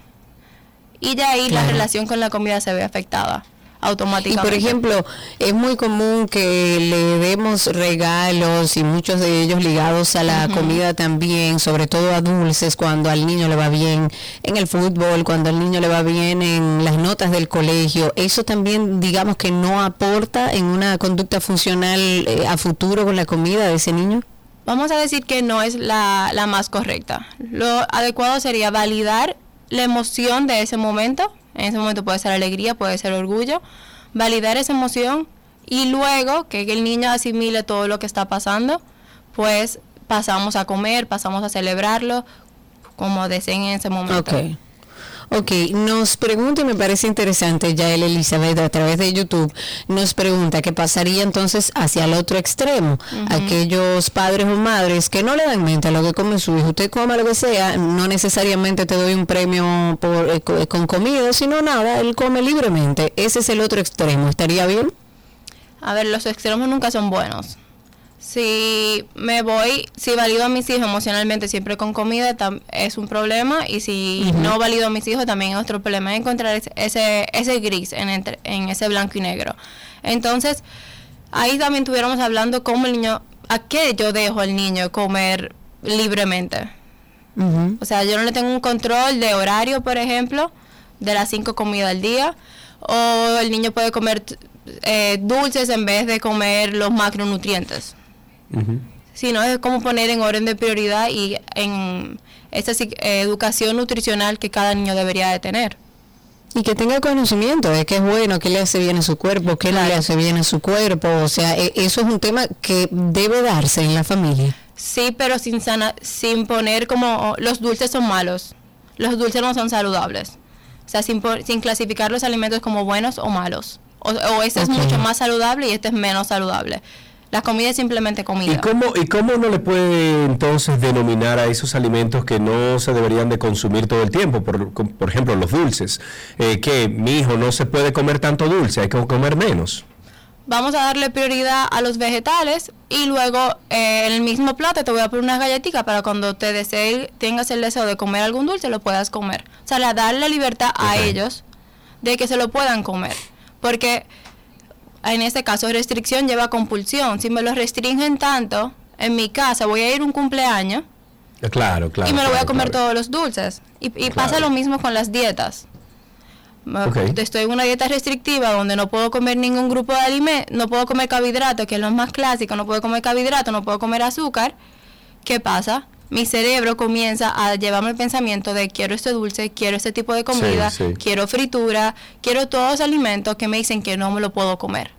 Y de ahí la relación con la comida se ve afectada Y por ejemplo, es muy común que le demos regalos y muchos de ellos ligados a la comida también, sobre todo a dulces, cuando al niño le va bien en el fútbol, cuando al niño le va bien en las notas del colegio. Eso también, digamos que no aporta en una conducta funcional eh, a futuro con la comida de ese niño. Vamos a decir que no es la, la más correcta. Lo adecuado sería validar la emoción de ese momento. En ese momento puede ser alegría, puede ser orgullo. Validar esa emoción y luego que el niño asimile todo lo que está pasando, pues pasamos a comer, pasamos a celebrarlo como deseen en ese momento. Ok, nos pregunta, y me parece interesante, ya el Elizabeth a través de YouTube, nos pregunta qué pasaría entonces hacia el otro extremo. Aquellos padres o madres que no le dan mente a lo que come su hijo, usted coma lo que sea, no necesariamente te doy un premio por, eh, co- con comida, sino nada, él come libremente. Ese es el otro extremo, ¿estaría bien? A ver, los extremos nunca son buenos. Si me voy, si valido a mis hijos emocionalmente siempre con comida, es un problema. Y si no valido a mis hijos, también es otro problema. Es encontrar ese- ese, ese gris en, entre- en ese blanco y negro. Entonces, ahí también estuviéramos hablando cómo el niño, a qué yo dejo al niño comer libremente. O sea, yo no le tengo un control de horario, por ejemplo. de las cinco comidas al día, o el niño puede comer eh, dulces en vez de comer los macronutrientes. Sino es como poner en orden de prioridad y en esa si- eh, educación nutricional que cada niño debería de tener. Y que tenga conocimiento de qué es bueno, qué le hace bien a su cuerpo, qué no le hace bien a su cuerpo. O sea, e- eso es un tema que debe darse en la familia. Sí, pero sin, sana, sin poner como oh, los dulces son malos, los dulces no son saludables. O sea, sin, sin clasificar los alimentos como buenos o malos. O, o este es mucho más saludable y este es menos saludable. La comida es simplemente comida. ¿Y cómo, ¿Y cómo uno le puede entonces denominar a esos alimentos que no se deberían de consumir todo el tiempo? Por, por ejemplo, los dulces. Eh, que mi hijo no se puede comer tanto dulce, hay que comer menos. Vamos a darle prioridad a los vegetales y luego eh, en el mismo plato te voy a poner unas galletitas para cuando te desee, tengas el deseo de comer algún dulce lo puedas comer. O sea, la- darle libertad a ellos de que se lo puedan comer. Porque en este caso restricción lleva a compulsión. Si me lo restringen tanto, en mi casa voy a ir un cumpleaños Eh, Claro, claro. y me lo voy a comer claro. todos los dulces. Y, y pasa lo mismo con las dietas. Me- Ok. Estoy en una dieta restrictiva donde no puedo comer ningún grupo de alimentos, no puedo comer carbohidratos, que es lo más clásico, no puedo comer carbohidratos, no puedo comer azúcar. ¿Qué pasa? Mi cerebro comienza a llevarme el pensamiento de quiero este dulce, quiero este tipo de comida, Sí, sí. quiero fritura, quiero todos los alimentos que me dicen que no me lo puedo comer.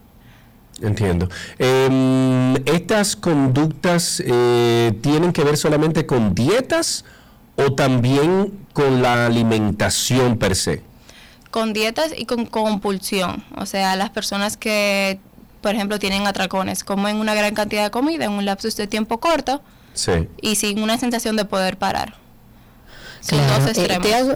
Entiendo. Em, ¿Estas conductas eh, tienen que ver solamente con dietas o también con la alimentación per se? con dietas y con compulsión. O sea, las personas que, por ejemplo, tienen atracones, comen una gran cantidad de comida en un lapsus de tiempo corto Sí. y sin una sensación de poder parar. Claro, dos eh, extremos. te, hago,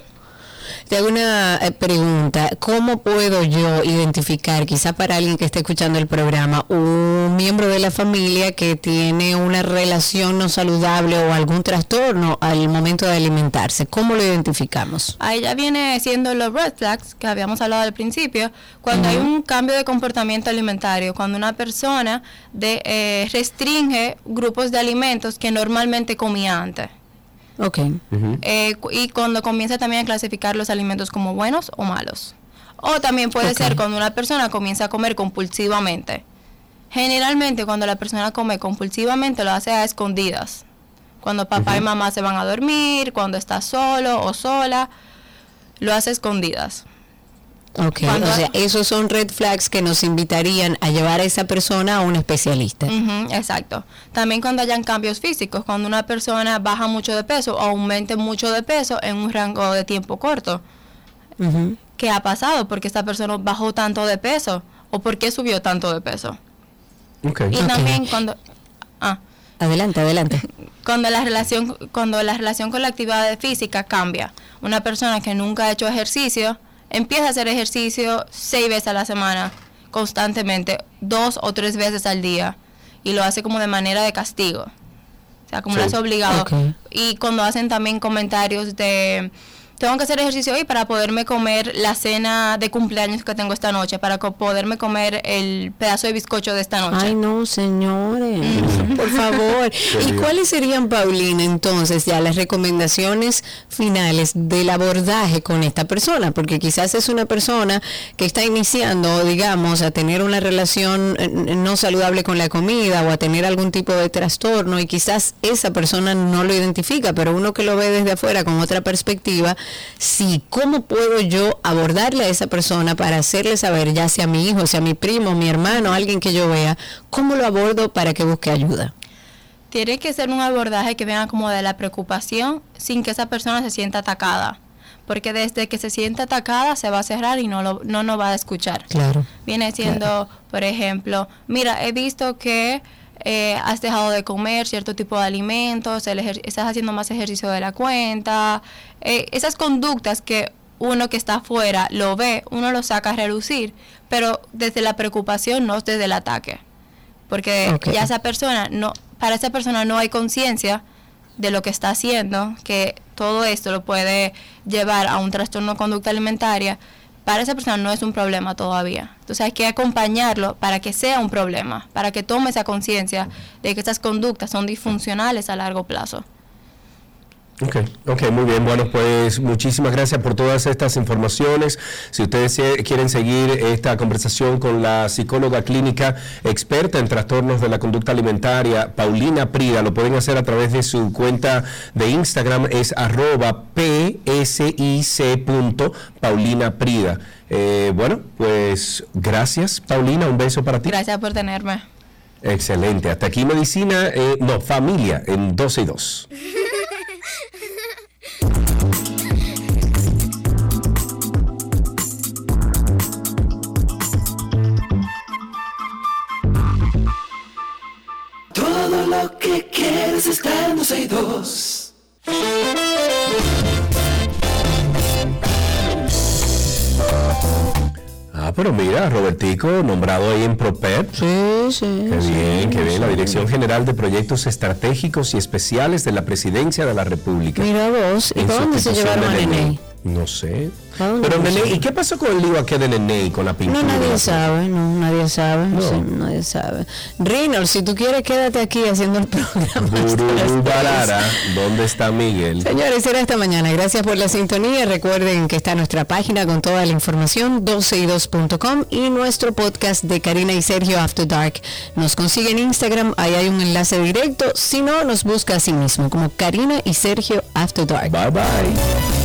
te hago una eh, pregunta. ¿Cómo puedo yo identificar, quizá para alguien que esté escuchando el programa, un miembro de la familia que tiene una relación no saludable o algún trastorno al momento de alimentarse? ¿Cómo lo identificamos? Ahí ya viene siendo los red flags que habíamos hablado al principio, cuando hay un cambio de comportamiento alimentario, cuando una persona de, eh, restringe grupos de alimentos que normalmente comía antes. Ok. Eh, y cuando comienza también a clasificar los alimentos como buenos o malos. O también puede ser cuando una persona comienza a comer compulsivamente. Generalmente cuando la persona come compulsivamente lo hace a escondidas. Cuando papá y mamá se van a dormir, cuando está solo o sola, lo hace a escondidas. Ok, Cuando- o sea, esos son red flags que nos invitarían a llevar a esa persona a un especialista. Exacto. También cuando hayan cambios físicos, cuando una persona baja mucho de peso o aumente mucho de peso en un rango de tiempo corto. Ujú. ¿Qué ha pasado? ¿Por qué esta persona bajó tanto de peso? ¿O por qué subió tanto de peso? Ok. Y también cuando... Ah, Adelante, adelante. cuando la relación cuando la relación con la actividad física cambia. Una persona que nunca ha hecho ejercicio empieza a hacer ejercicio seis veces a la semana, constantemente, dos o tres veces al día, y lo hace como de manera de castigo. O sea, como lo Sí. hace obligado. Y cuando hacen también comentarios de tengo que hacer ejercicio hoy para poderme comer la cena de cumpleaños que tengo esta noche, para co- poderme comer el pedazo de bizcocho de esta noche. Ay, no, señores, por favor. ¿Y cuáles serían, Paulina, entonces ya las recomendaciones finales del abordaje con esta persona? Porque quizás es una persona que está iniciando, digamos, a tener una relación eh, no saludable con la comida o a tener algún tipo de trastorno y quizás esa persona no lo identifica, pero uno que lo ve desde afuera con otra perspectiva, sí, ¿cómo puedo yo abordarle a esa persona para hacerle saber, ya sea mi hijo, sea mi primo, mi hermano, alguien que yo vea, cómo lo abordo para que busque ayuda? Tiene que ser un abordaje que venga como de la preocupación sin que esa persona se sienta atacada. Porque desde que se sienta atacada se va a cerrar y no, lo, no nos va a escuchar. Claro. Viene siendo, por ejemplo, mira, he visto que eh, has dejado de comer cierto tipo de alimentos, el estás haciendo más ejercicio de la cuenta. Eh, esas conductas que uno que está afuera lo ve, uno lo saca a relucir, pero desde la preocupación, no desde el ataque. Porque ya esa persona, no para esa persona no hay conciencia de lo que está haciendo, que todo esto lo puede llevar a un trastorno de conducta alimentaria, para esa persona no es un problema todavía. Entonces hay que acompañarlo para que sea un problema, para que tome esa conciencia de que estas conductas son disfuncionales a largo plazo. Ok, ok, muy bien. Bueno, pues muchísimas gracias por todas estas informaciones. Si ustedes quieren seguir esta conversación con la psicóloga clínica experta en trastornos de la conducta alimentaria, Paulina Prida, lo pueden hacer a través de su cuenta de Instagram, es arroba Prida. Eh, bueno, pues gracias, Paulina, un beso para ti. Gracias por tenerme. Excelente. Hasta aquí medicina, eh, no, familia en 12 y 2. Todo lo que quieres está en 12 y 2. Ah, pero mira, Robertico, nombrado ahí en PROPEP. Sí, sí. Qué sí, bien, qué bien. La sí. Dirección General de Proyectos Estratégicos y Especiales de la Presidencia de la República. Mira vos, ¿y para dónde se llevaron a Nene? No sé. ¿y qué pasó con el lío aquí de Nene y con la No, pintura? nadie sabe, no, nadie sabe, No. sí, nadie sabe. Reynolds, si tú quieres, quédate aquí haciendo el programa. Bururu Barara, ¿dónde está Miguel? Señores, será esta mañana. Gracias por la sintonía. Recuerden que está nuestra página con toda la información, 12y2.com y nuestro podcast de Karina y Sergio After Dark. Nos consigue en Instagram, ahí hay un enlace directo. Si no, nos busca a sí mismo como Karina y Sergio After Dark. Bye bye.